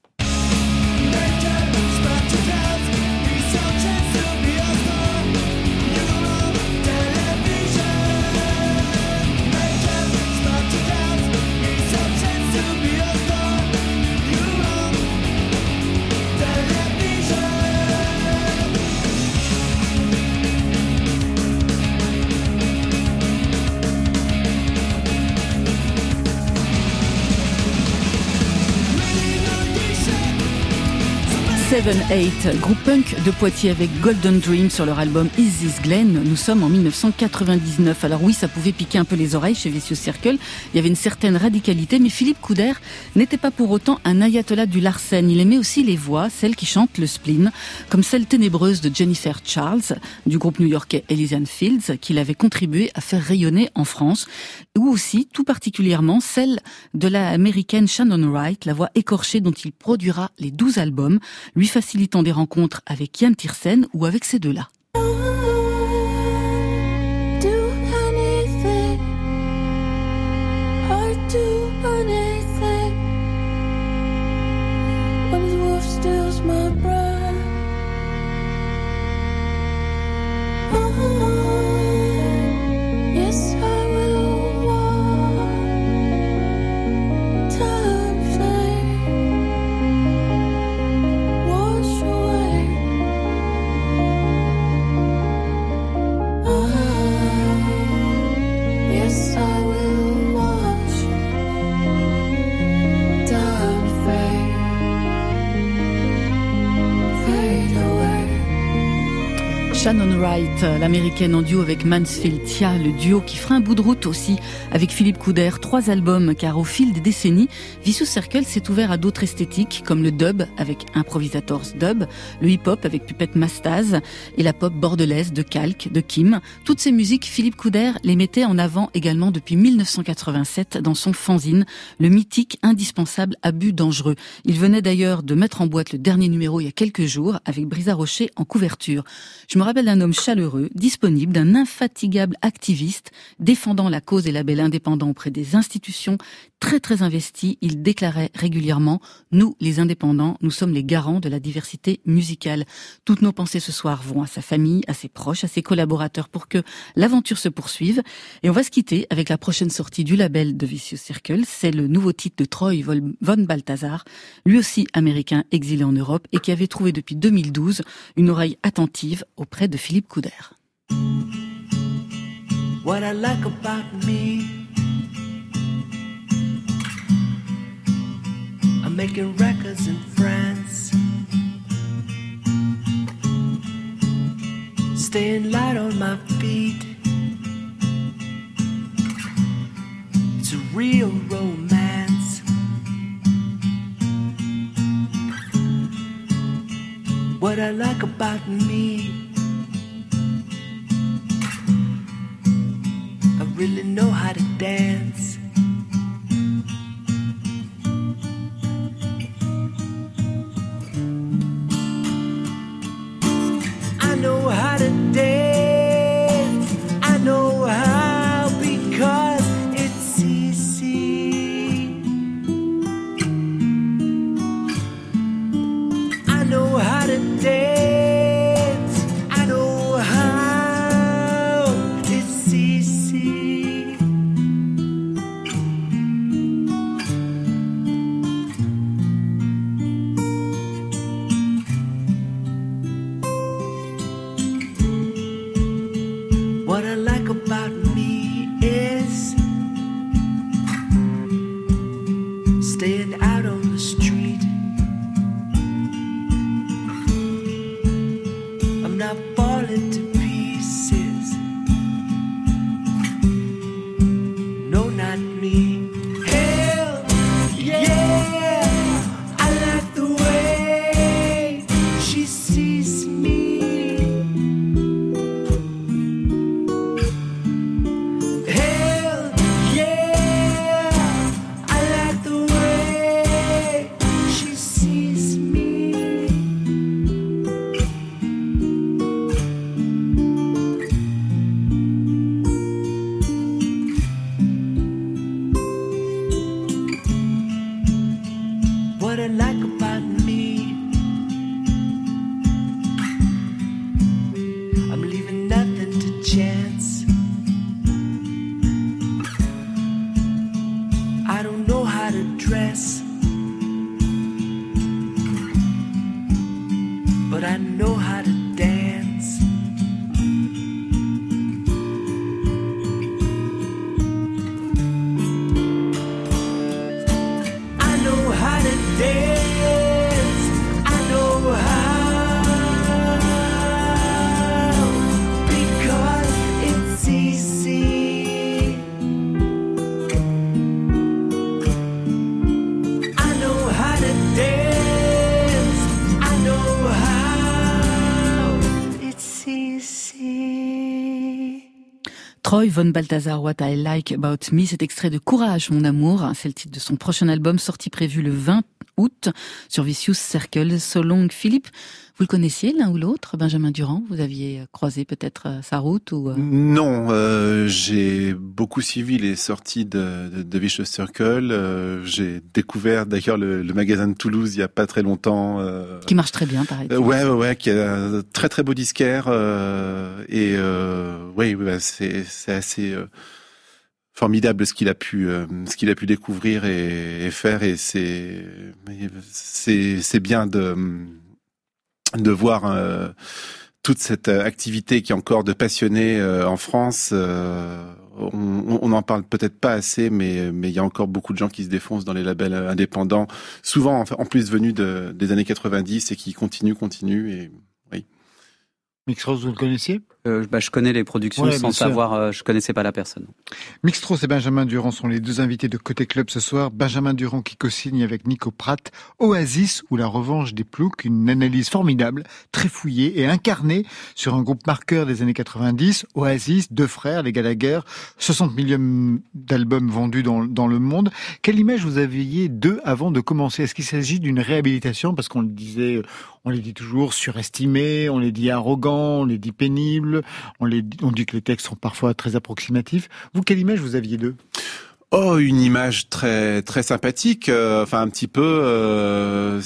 Seven Eight, groupe punk de Poitiers avec Golden Dream sur leur album Is This Glen. Nous sommes en 1999. Alors oui, ça pouvait piquer un peu les oreilles chez Vicious Circle. Il y avait une certaine radicalité, mais Philippe Couder n'était pas pour autant un ayatollah du Larsen. Il aimait aussi les voix, celles qui chantent le spleen, comme celle ténébreuse de Jennifer Charles, du groupe new-yorkais Elysian Fields, qu'il avait contribué à faire rayonner en France, ou aussi, tout particulièrement, celle de la américaine Shannon Wright, la voix écorchée dont il produira les 12 albums, facilitant des rencontres avec Yann Tiersen ou avec ces deux-là. Wright, l'américaine en duo avec Mansfield Tia, le duo qui fera un bout de route aussi avec Philippe Couder, trois albums car au fil des décennies, Vicious Circle s'est ouvert à d'autres esthétiques comme le dub avec Improvisators Dub, le hip-hop avec Puppet Mastaz et la pop bordelaise de Calque, de Kim. Toutes ces musiques, Philippe Couder les mettait en avant également depuis 1987 dans son fanzine, le mythique indispensable Abus dangereux. Il venait d'ailleurs de mettre en boîte le dernier numéro il y a quelques jours avec Brisa Rocher en couverture. Je me rappelle d'un homme chaleureux, disponible, d'un infatigable activiste, défendant la cause des labels indépendants auprès des institutions, très très investi. Il déclarait régulièrement, nous, les indépendants, nous sommes les garants de la diversité musicale. Toutes nos pensées ce soir vont à sa famille, à ses proches, à ses collaborateurs pour que l'aventure se poursuive. Et on va se quitter avec la prochaine sortie du label de Vicious Circle. C'est le nouveau titre de Troy von Balthazar, lui aussi américain exilé en Europe et qui avait trouvé depuis 2012 une oreille attentive auprès de Philippe Couder. What I like about me, I'm making records in France, staying light on my feet. It's a real romance. What I like about me. Really know how to dance. I know how to dance. Von Balthazar, What I Like About Me, cet extrait de Courage, mon amour, c'est le titre de son prochain album sorti prévu le 20 août sur Vicious Circle. So long, Philippe, vous le connaissiez l'un ou l'autre, Benjamin Durand? Vous aviez croisé peut-être euh, sa route ou euh, Non, euh, j'ai beaucoup suivi les sorties de, de, de Vicious Circle. Euh, j'ai découvert d'ailleurs le, le magasin de Toulouse il y a pas très longtemps. euh, qui marche très bien, pareil. euh, ouais, ouais, ouais, qui a un très très beau disquaire euh, et euh, oui, ouais, c'est c'est assez euh, formidable ce qu'il a pu euh, ce qu'il a pu découvrir et, et faire et c'est c'est c'est bien de de voir euh, toute cette euh, activité qui est encore de passionnés euh, en France. on n'en parle peut-être pas assez, mais mais il y a encore beaucoup de gens qui se défoncent dans les labels indépendants, souvent en, plus venus de, des années 90 et qui continuent, continuent et oui. Mixros, vous le connaissiez? Euh, bah, je connais les productions Ouais, sans savoir, euh, je connaissais pas la personne. Mixtros et Benjamin Durand sont les deux invités de Côté Club ce soir. Benjamin Durand qui co-signe avec Nico Pratt Oasis ou la revanche des ploucs, une analyse formidable, très fouillée et incarnée sur un groupe marqueur des années 90. Oasis, deux frères, les Gallagher, 60 millions d'albums vendus dans, dans le monde. Quelle image vous aviez d'eux avant de commencer? Est-ce qu'il s'agit d'une réhabilitation? Parce qu'on le disait, on les dit toujours surestimés, on les dit arrogants, on les dit pénibles, on, dit que les textes sont parfois très approximatifs. Vous, quelle image vous aviez d'eux? Oh, une image très très sympathique, euh, enfin un petit peu, euh,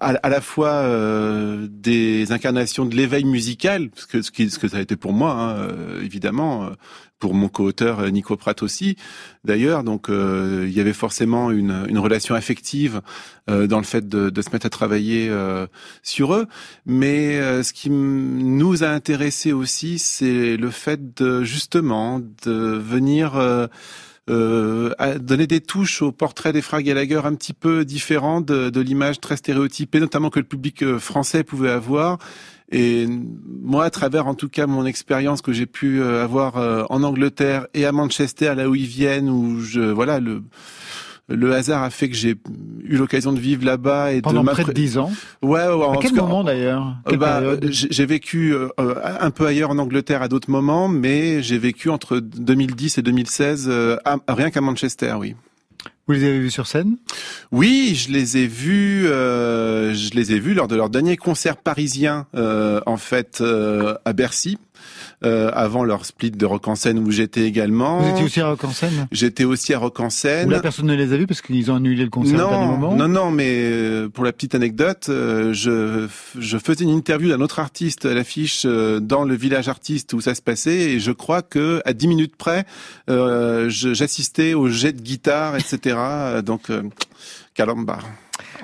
à, la fois euh, des incarnations de l'éveil musical, ce que ce, que ça a été pour moi, hein, évidemment, pour mon co-auteur euh, Nico Pratt aussi, d'ailleurs. Donc euh, il y avait forcément une, une relation affective euh, dans le fait de, de se mettre à travailler euh, sur eux. Mais euh, ce qui nous a intéressé aussi, c'est le fait de justement de venir euh, euh, donner des touches au portrait des frères Gallagher un petit peu différent de, de l'image très stéréotypée, notamment que le public français pouvait avoir. Et moi, à travers en tout cas mon expérience que j'ai pu euh, avoir euh, en Angleterre et à Manchester, là où ils viennent, où je voilà le le hasard a fait que j'ai eu l'occasion de vivre là-bas et Pendant de près de 10 ans. Ouais, ouais, en À quel moment d'ailleurs? euh, bah, j'ai vécu euh, un peu ailleurs en Angleterre à d'autres moments, mais j'ai vécu entre 2010 et 2016 euh, à- rien qu'à Manchester, oui. Vous les avez vus sur scène? Oui, je les ai vus. euh, je les ai vus lors de leur dernier concert parisien, euh, en fait, euh, à Bercy, euh, avant leur split de Rock en scène où j'étais également. Vous étiez aussi à Rock en scène J'étais aussi à Rock en scène. La personne ne les a vus parce qu'ils ont annulé le concert au dernier Non, moment? non, non, mais euh, pour la petite anecdote, euh, je, je faisais une interview d'un autre artiste à l'affiche euh, dans le village artiste où ça se passait, et je crois que à 10 minutes près, euh, j'assistais au jet de guitare, etc. Donc, euh, Calamba.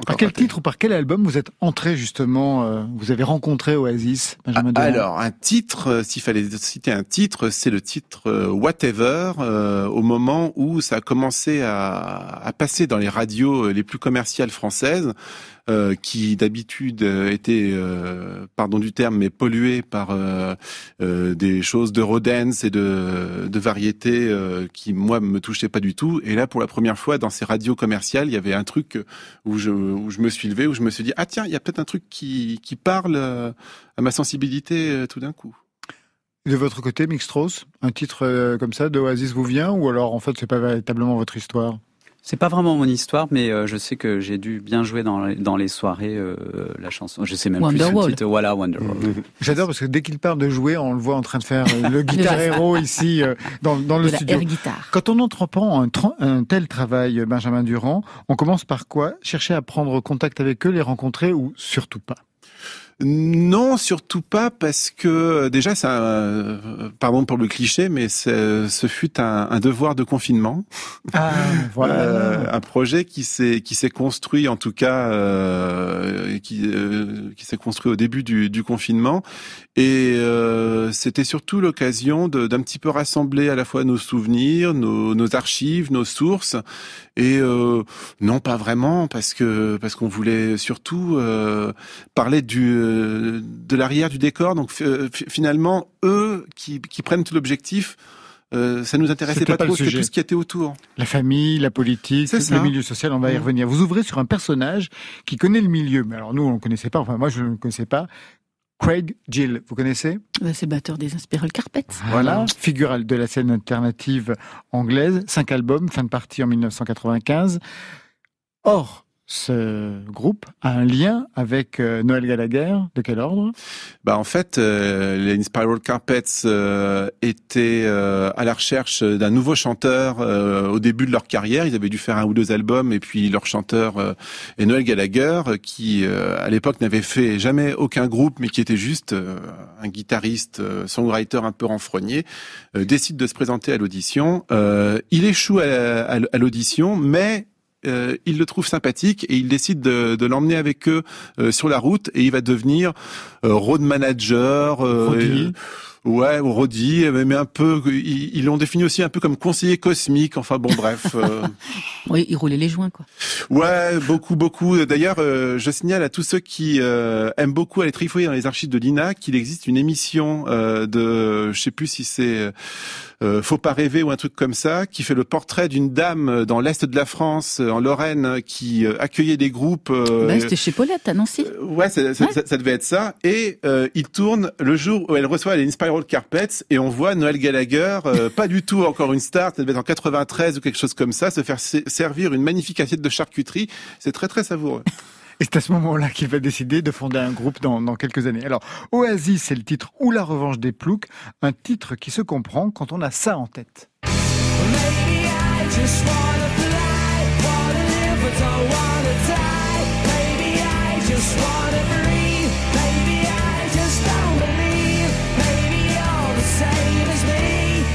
Par quel titre ou par quel album vous êtes entré justement, euh, vous avez rencontré Oasis, Benjamin Durand Alors, un titre, euh, s'il fallait citer un titre, c'est le titre euh, Whatever, euh, au moment où ça a commencé à, à passer dans les radios euh, les plus commerciales françaises, euh, qui d'habitude euh, étaient, euh, pardon du terme, mais polluées par euh, des choses de rodance et de, de variété euh, qui, moi, me touchaient pas du tout. Et là, pour la première fois, dans ces radios commerciales, il y avait un truc où je, où je me suis levé, où je me suis dit, ah tiens, il y a peut-être un truc qui, qui parle à ma sensibilité tout d'un coup. De votre côté, Mixtros, un titre comme ça de Oasis vous vient ou alors en fait c'est pas véritablement votre histoire? C'est pas vraiment mon histoire, mais euh, je sais que j'ai dû bien jouer dans les, dans les soirées euh, la chanson. Je sais même plus Wonderwall. le titre. Voilà, Wonderwall. J'adore parce que dès qu'il parle de jouer, on le voit en train de faire euh, le guitar hero ici euh, dans, dans le de la studio. air guitare. Quand on entreprend un tel travail, euh, Benjamin Durand, on commence par quoi? Chercher à prendre contact avec eux, les rencontrer ou surtout pas? Non, surtout pas parce que déjà, ça, euh, pardon pour le cliché, mais ce fut un, un devoir de confinement. Ah, voilà. Euh, un projet qui s'est qui s'est construit en tout cas euh, qui euh, qui s'est construit au début du, du confinement et euh, c'était surtout l'occasion d'un petit peu rassembler à la fois nos souvenirs, nos, nos archives, nos sources et euh, non pas vraiment parce que parce qu'on voulait surtout euh, parler du euh, de l'arrière du décor donc f- finalement eux qui qui prennent tout l'objectif euh, ça nous intéressait pas, trop, c'était tout ce qui était autour. La famille, la politique, le ça. milieu social, on va y Mm. revenir. Vous ouvrez sur un personnage qui connaît le milieu, mais alors nous on ne connaissait pas, enfin moi je ne le connaissais pas. Craig Gill, vous connaissez? Bah, c'est batteur des Inspiral Carpets. Voilà, figure de la scène alternative anglaise, cinq albums, fin de partie en 1995. Or, ce groupe a un lien avec euh, Noël Gallagher. De quel ordre? Bah en fait, euh, les Inspiral Carpets euh, étaient à la recherche d'un nouveau chanteur au début de leur carrière. Ils avaient dû faire un ou deux albums et puis leur chanteur est Noël Gallagher qui à l'époque n'avait fait jamais aucun groupe mais qui était juste un guitariste, songwriter un peu renfrogné, décide de se présenter à l'audition. Il échoue à l'audition mais euh, il le trouve sympathique et il décide de, de l'emmener avec eux euh, sur la route et il va devenir euh, road manager. Ouais, ou roadie, mais, un peu. Ils l'ont défini aussi un peu comme conseiller cosmique. Enfin bon, bref. euh, Oui, il roulait les joints, quoi. Ouais, beaucoup, beaucoup. D'ailleurs, euh, je signale à tous ceux qui euh, aiment beaucoup aller trifouiller dans les archives de l'INA qu'il existe une émission de, je sais plus si c'est Faut pas rêver ou un truc comme ça, qui fait le portrait d'une dame dans l'est de la France, en Lorraine, qui accueillait des groupes. Bah, C'était chez Paulette, à Nancy. Ouais, ça, ça- ça- ça devait être ça. Et il tourne le jour où elle reçoit les Inspiral Carpets et on voit Noël Gallagher, euh, pas du tout encore une star, ça devait être en 93 ou quelque chose comme ça, se faire se- servir une magnifique assiette de charcuterie. C'est très très savoureux. Et c'est à ce moment-là qu'il va décider de fonder un groupe dans, dans quelques années. Alors, Oasis, c'est le titre ou la revanche des ploucs, un titre qui se comprend quand on a ça en tête. Maybe I just wanna fly,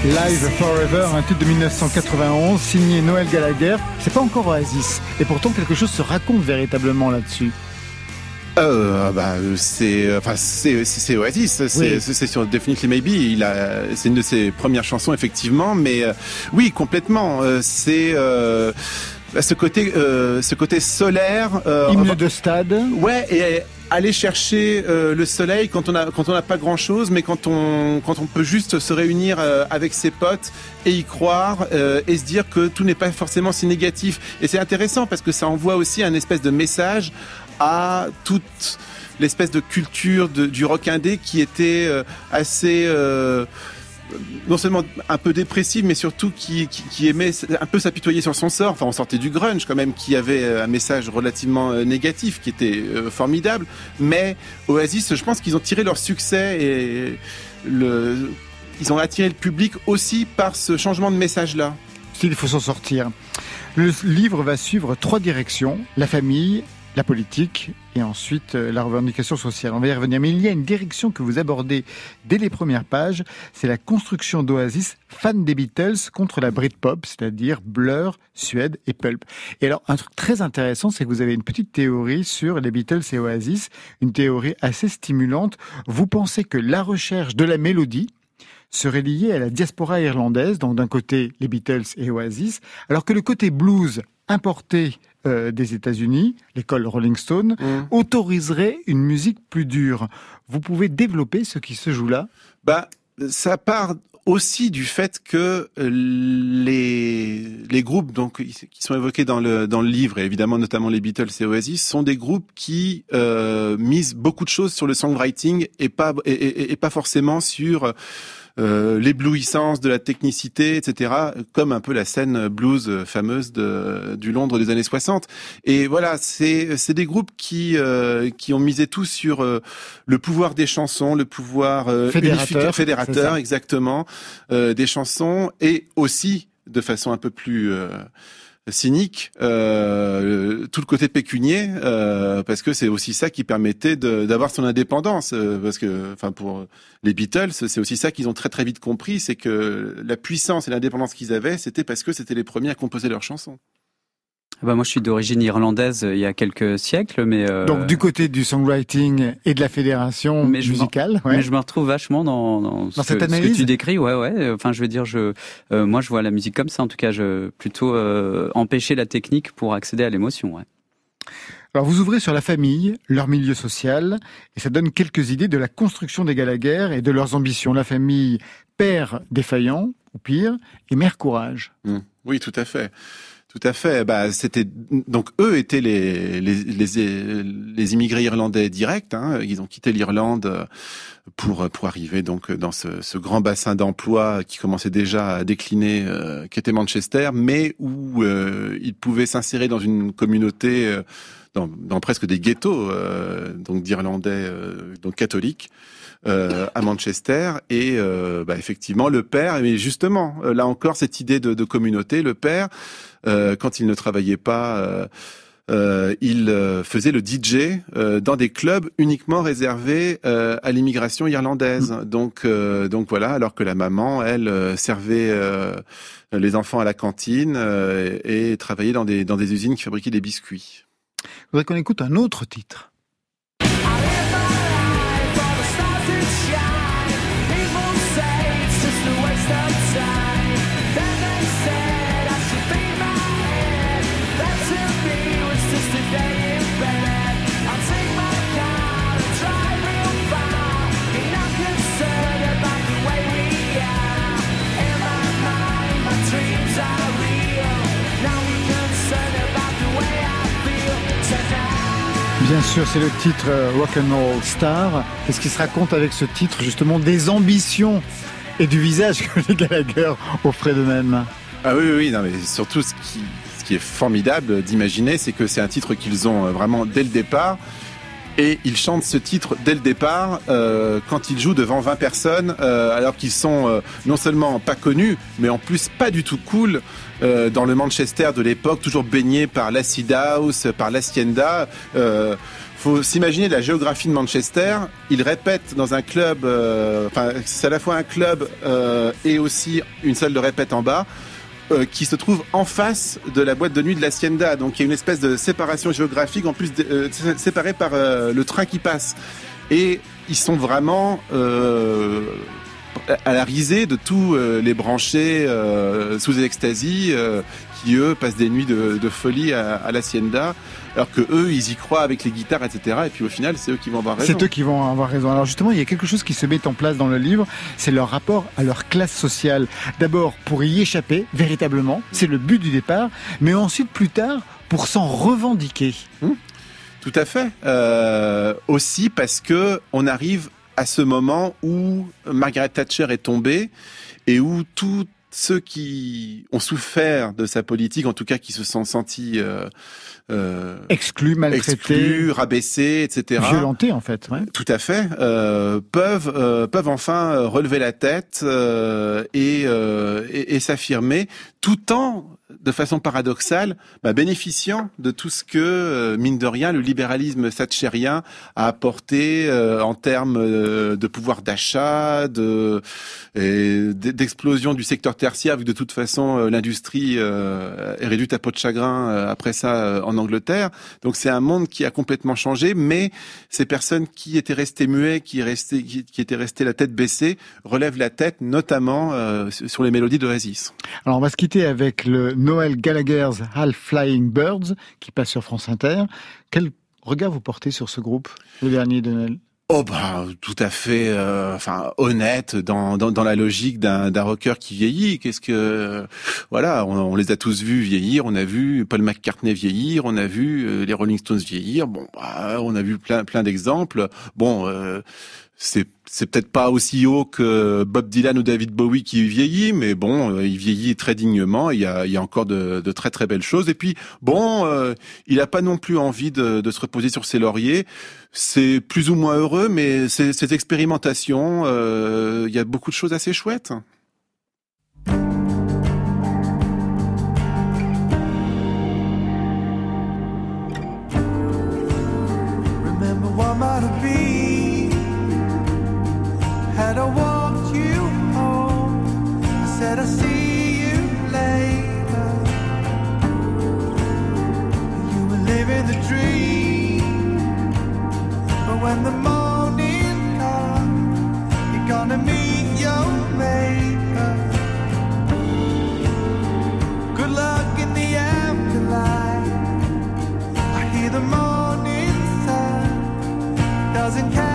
Live Forever, un titre de 1991, signé Noël Gallagher. C'est pas encore Oasis. Et pourtant, quelque chose se raconte véritablement là-dessus. Euh, bah, euh, c'est, enfin, c'est, Oasis. C'est, Oui. sur Definitely Maybe. Il a, c'est une de ses premières chansons, effectivement. Mais euh, oui, complètement. Euh, c'est euh, bah, ce côté, ce côté solaire. Hymne de stade. Ouais, et aller chercher euh, le soleil quand on a quand on n'a pas grand chose, mais quand on quand on peut juste se réunir euh, avec ses potes et y croire euh, et se dire que tout n'est pas forcément si négatif. Et c'est intéressant parce que ça envoie aussi un espèce de message à toute l'espèce de culture de- du rock indé qui était euh, assez euh, non seulement un peu dépressive, mais surtout qui, aimait un peu s'apitoyer sur son sort. Enfin, on sortait du grunge quand même, qui avait euh, un message relativement euh, négatif, qui était euh, formidable. Mais Oasis, je pense qu'ils ont tiré leur succès et ils ont attiré le public aussi par ce changement de message-là. Il faut s'en sortir. Le livre va suivre trois directions la famille, la politique et ensuite euh, la revendication sociale. On va y revenir. Mais il y a une direction que vous abordez dès les premières pages, c'est la construction d'Oasis fan des Beatles contre la Britpop, c'est-à-dire Blur, Suède et Pulp. Et alors, un truc très intéressant, c'est que vous avez une petite théorie sur les Beatles et Oasis, une théorie assez stimulante. Vous pensez que la recherche de la mélodie, serait liée à la diaspora irlandaise, donc d'un côté les Beatles et Oasis, alors que le côté blues importé euh, des États-Unis, l'école Rolling Stone, autoriserait une musique plus dure. Vous pouvez développer ce qui se joue là? Bah, ça part aussi du fait que euh, les les groupes donc qui sont évoqués dans le dans le livre et évidemment notamment les Beatles et Oasis sont des groupes qui euh, misent beaucoup de choses sur le songwriting et pas et, et- et pas forcément sur euh, l'éblouissance de la technicité, etc., comme un peu la scène blues fameuse de, du Londres des années 60. Et voilà, c'est c'est des groupes qui euh, qui ont misé tout sur euh, le pouvoir des chansons, le pouvoir euh, Fédérateur, fédérateur, exactement, euh, des chansons et aussi de façon un peu plus euh, cynique euh, tout le côté pécunier euh, parce que c'est aussi ça qui permettait d'avoir son indépendance euh, parce que enfin pour les Beatles c'est aussi ça qu'ils ont très très vite compris c'est que la puissance et l'indépendance qu'ils avaient c'était parce que c'était les premiers à composer leurs chansons Bah, moi, je suis d'origine irlandaise euh, il y a quelques siècles, mais euh, Donc du côté du songwriting et de la fédération mais je m'en- musicale, ouais. Mais je me retrouve vachement dans, dans, ce, cette que, ce que analyse tu décris. Ouais, ouais. Enfin, je veux dire, je, euh, moi, je vois la musique comme ça. En tout cas, je plutôt euh, empêcher la technique pour accéder à l'émotion. Ouais. Alors vous ouvrez sur la famille, leur milieu social, et ça donne quelques idées de la construction des Gallagher et de leurs ambitions. La famille père défaillant, ou pire, et mère courage. Mm. Oui, tout à fait. Tout à fait. Bah, c'était donc eux étaient les les, les, les immigrés irlandais directs. Hein. Ils ont quitté l'Irlande euh, pour pour arriver donc dans ce, grand bassin d'emploi qui commençait déjà à décliner, euh, qui était Manchester, mais où euh, ils pouvaient s'insérer dans une communauté, euh, dans, dans presque des ghettos, euh, donc d'Irlandais donc catholiques à Manchester et bah, effectivement le père mais justement là encore cette idée de, de communauté le père quand il ne travaillait pas euh, euh, il euh, faisait le DJ euh, dans des clubs uniquement réservés euh, à l'immigration irlandaise. Donc, euh, donc voilà. Alors que la maman, elle, euh, servait euh, les enfants à la cantine euh, et, et travaillait dans des dans des usines qui fabriquaient des biscuits. Je voudrais qu'on écoute un autre titre. Bien sûr, c'est le titre euh, Rock'n'Roll Star. Qu'est-ce qui se raconte avec ce titre, justement, des ambitions et du visage que les Gallagher offraient d'eux-mêmes? Ah oui, oui, non, mais surtout ce qui, ce qui est formidable d'imaginer, c'est que c'est un titre qu'ils ont euh, vraiment dès le départ. Et ils chantent ce titre dès le départ euh, quand ils jouent devant 20 personnes, euh, alors qu'ils sont euh, non seulement pas connus, mais en plus pas du tout cool euh, dans le Manchester de l'époque, toujours baigné par l'acid house, par l'hacienda. Euh, faut s'imaginer la géographie de Manchester. Ils répètent dans un club, euh, enfin c'est à la fois un club et aussi une salle de répète en bas euh, qui se trouve en face de la boîte de nuit de l'Hacienda. Donc il y a une espèce de séparation géographique, en plus euh, sé- séparée par euh, le train qui passe. Et ils sont vraiment euh, à la risée de tous les branchés sous ecstasy qui eux passent des nuits de, de folie à, à l'Hacienda, alors que eux ils y croient avec les guitares, etc. Et puis au final c'est eux qui vont avoir raison. C'est eux qui vont avoir raison. Alors justement, il y a quelque chose qui se met en place dans le livre, c'est leur rapport à leur classe sociale. D'abord pour y échapper, véritablement, c'est le but du départ, mais ensuite plus tard pour s'en revendiquer. Tout à fait. Euh, aussi parce que on arrive à ce moment où Margaret Thatcher est tombée et où tous ceux qui ont souffert de sa politique, en tout cas qui se sont sentis euh, euh, Exclus, maltraités, exclus, rabaissés, etc. violentés en fait. ouais. Tout à fait. Euh, peuvent euh, peuvent enfin euh, relever la tête euh, et, euh, et, et s'affirmer, tout en de façon paradoxale, bah, bénéficiant de tout ce que, euh, mine de rien, le libéralisme thatchérien a apporté euh, en termes euh, de pouvoir d'achat, de d'explosion du secteur tertiaire, vu que de toute façon euh, l'industrie est réduite à peau de chagrin après ça en Angleterre. Donc c'est un monde qui a complètement changé, mais ces personnes qui étaient restées muets, qui, restaient, qui, qui étaient restées la tête baissée, relèvent la tête, notamment sur les mélodies d'Oasis. Alors on va se quitter avec le Noël Gallagher's Half Flying Birds qui passe sur France Inter. Quel regard vous portez sur ce groupe, le dernier de Noël? Oh bah tout à fait, euh, enfin honnête dans, la logique d'un rocker qui vieillit. Qu'est-ce que voilà, on, les a tous vus vieillir. On a vu Paul McCartney vieillir, on a vu euh, les Rolling Stones vieillir. Bon, bah, on a vu plein plein d'exemples. Bon, euh, c'est peut-être pas aussi haut que Bob Dylan ou David Bowie qui vieillit, mais bon, euh, il vieillit très dignement. Il y a, encore de, très très belles choses. Et puis bon, euh, il a pas non plus envie de, se reposer sur ses lauriers. C'est plus ou moins heureux, mais ces, expérimentations, euh, il y a beaucoup de choses assez chouettes. I walked you home. I said I'll see you later. You were living the dream, but when the morning comes, you're gonna meet your maker. Good luck in the afterlife. I hear the morning sun doesn't cast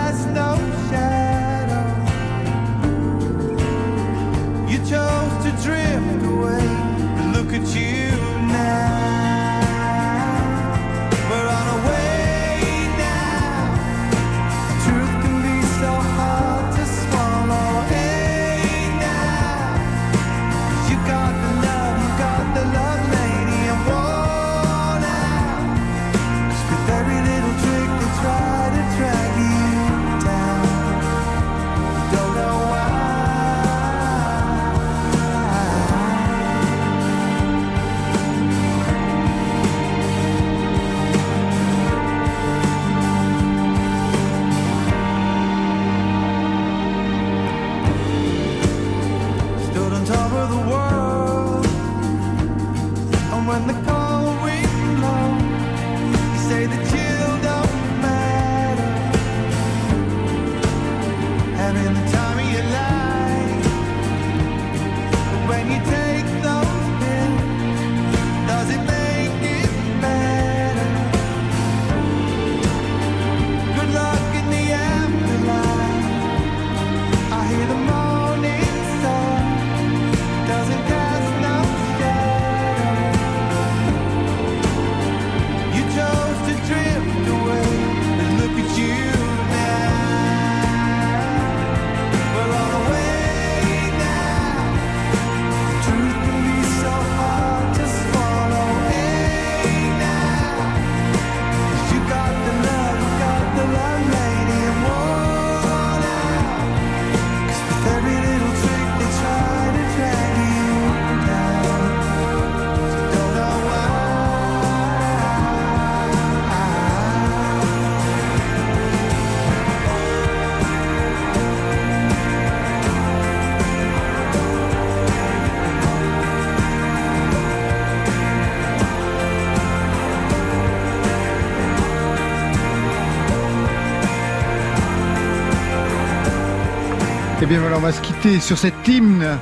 bien voilà, on va se quitter sur cet hymne.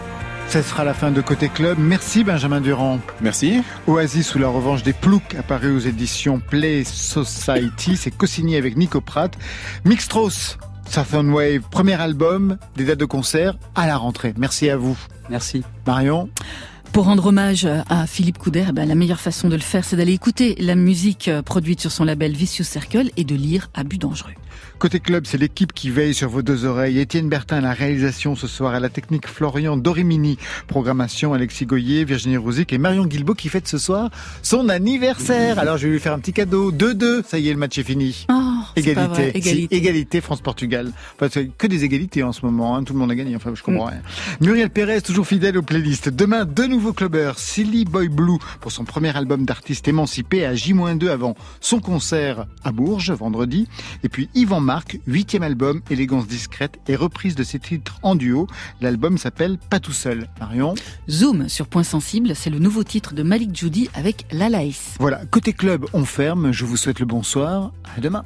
Ça sera la fin de Côté Club. Merci Benjamin Durand. Merci. Oasis ou la revanche des ploucs apparu aux éditions Play Society. C'est co-signé avec Nico Pratt. Mixtros, Southern Wave, premier album, des dates de concert à la rentrée. Merci à vous. Merci. Marion Pour rendre hommage à Philippe Couder, eh ben, la meilleure façon de le faire, c'est d'aller écouter la musique euh, produite sur son label Vicious Circle et de lire à but dangereux. Côté club, c'est l'équipe qui veille sur vos deux oreilles. Étienne Bertin à la réalisation ce soir, à la technique Florian Dorimini, programmation Alexis Goyer, Virginie Rouzic et Marion Guilbault qui fête ce soir son anniversaire. Alors je vais lui faire un petit cadeau. 2-2, ça y est, le match est fini. Oh, c'est pas vrai, égalité. Si, égalité. égalité France-Portugal. Enfin, c'est que des égalités en ce moment. hein. Tout le monde a gagné. Enfin, je comprends rien. Muriel Pérez, toujours fidèle aux playlists. Demain, deux nouveaux clubbers. Silly Boy Blue pour son premier album d'artiste émancipé à J-2 avant son concert à Bourges, vendredi. Et puis Yvan Marc, huitième album, élégance discrète et reprise de ses titres en duo. L'album s'appelle Pas tout seul. Marion Zoom sur Point Sensible, c'est le nouveau titre de Malik Judy avec Lalaïs. Voilà, côté club, on ferme. Je vous souhaite le bonsoir. À demain.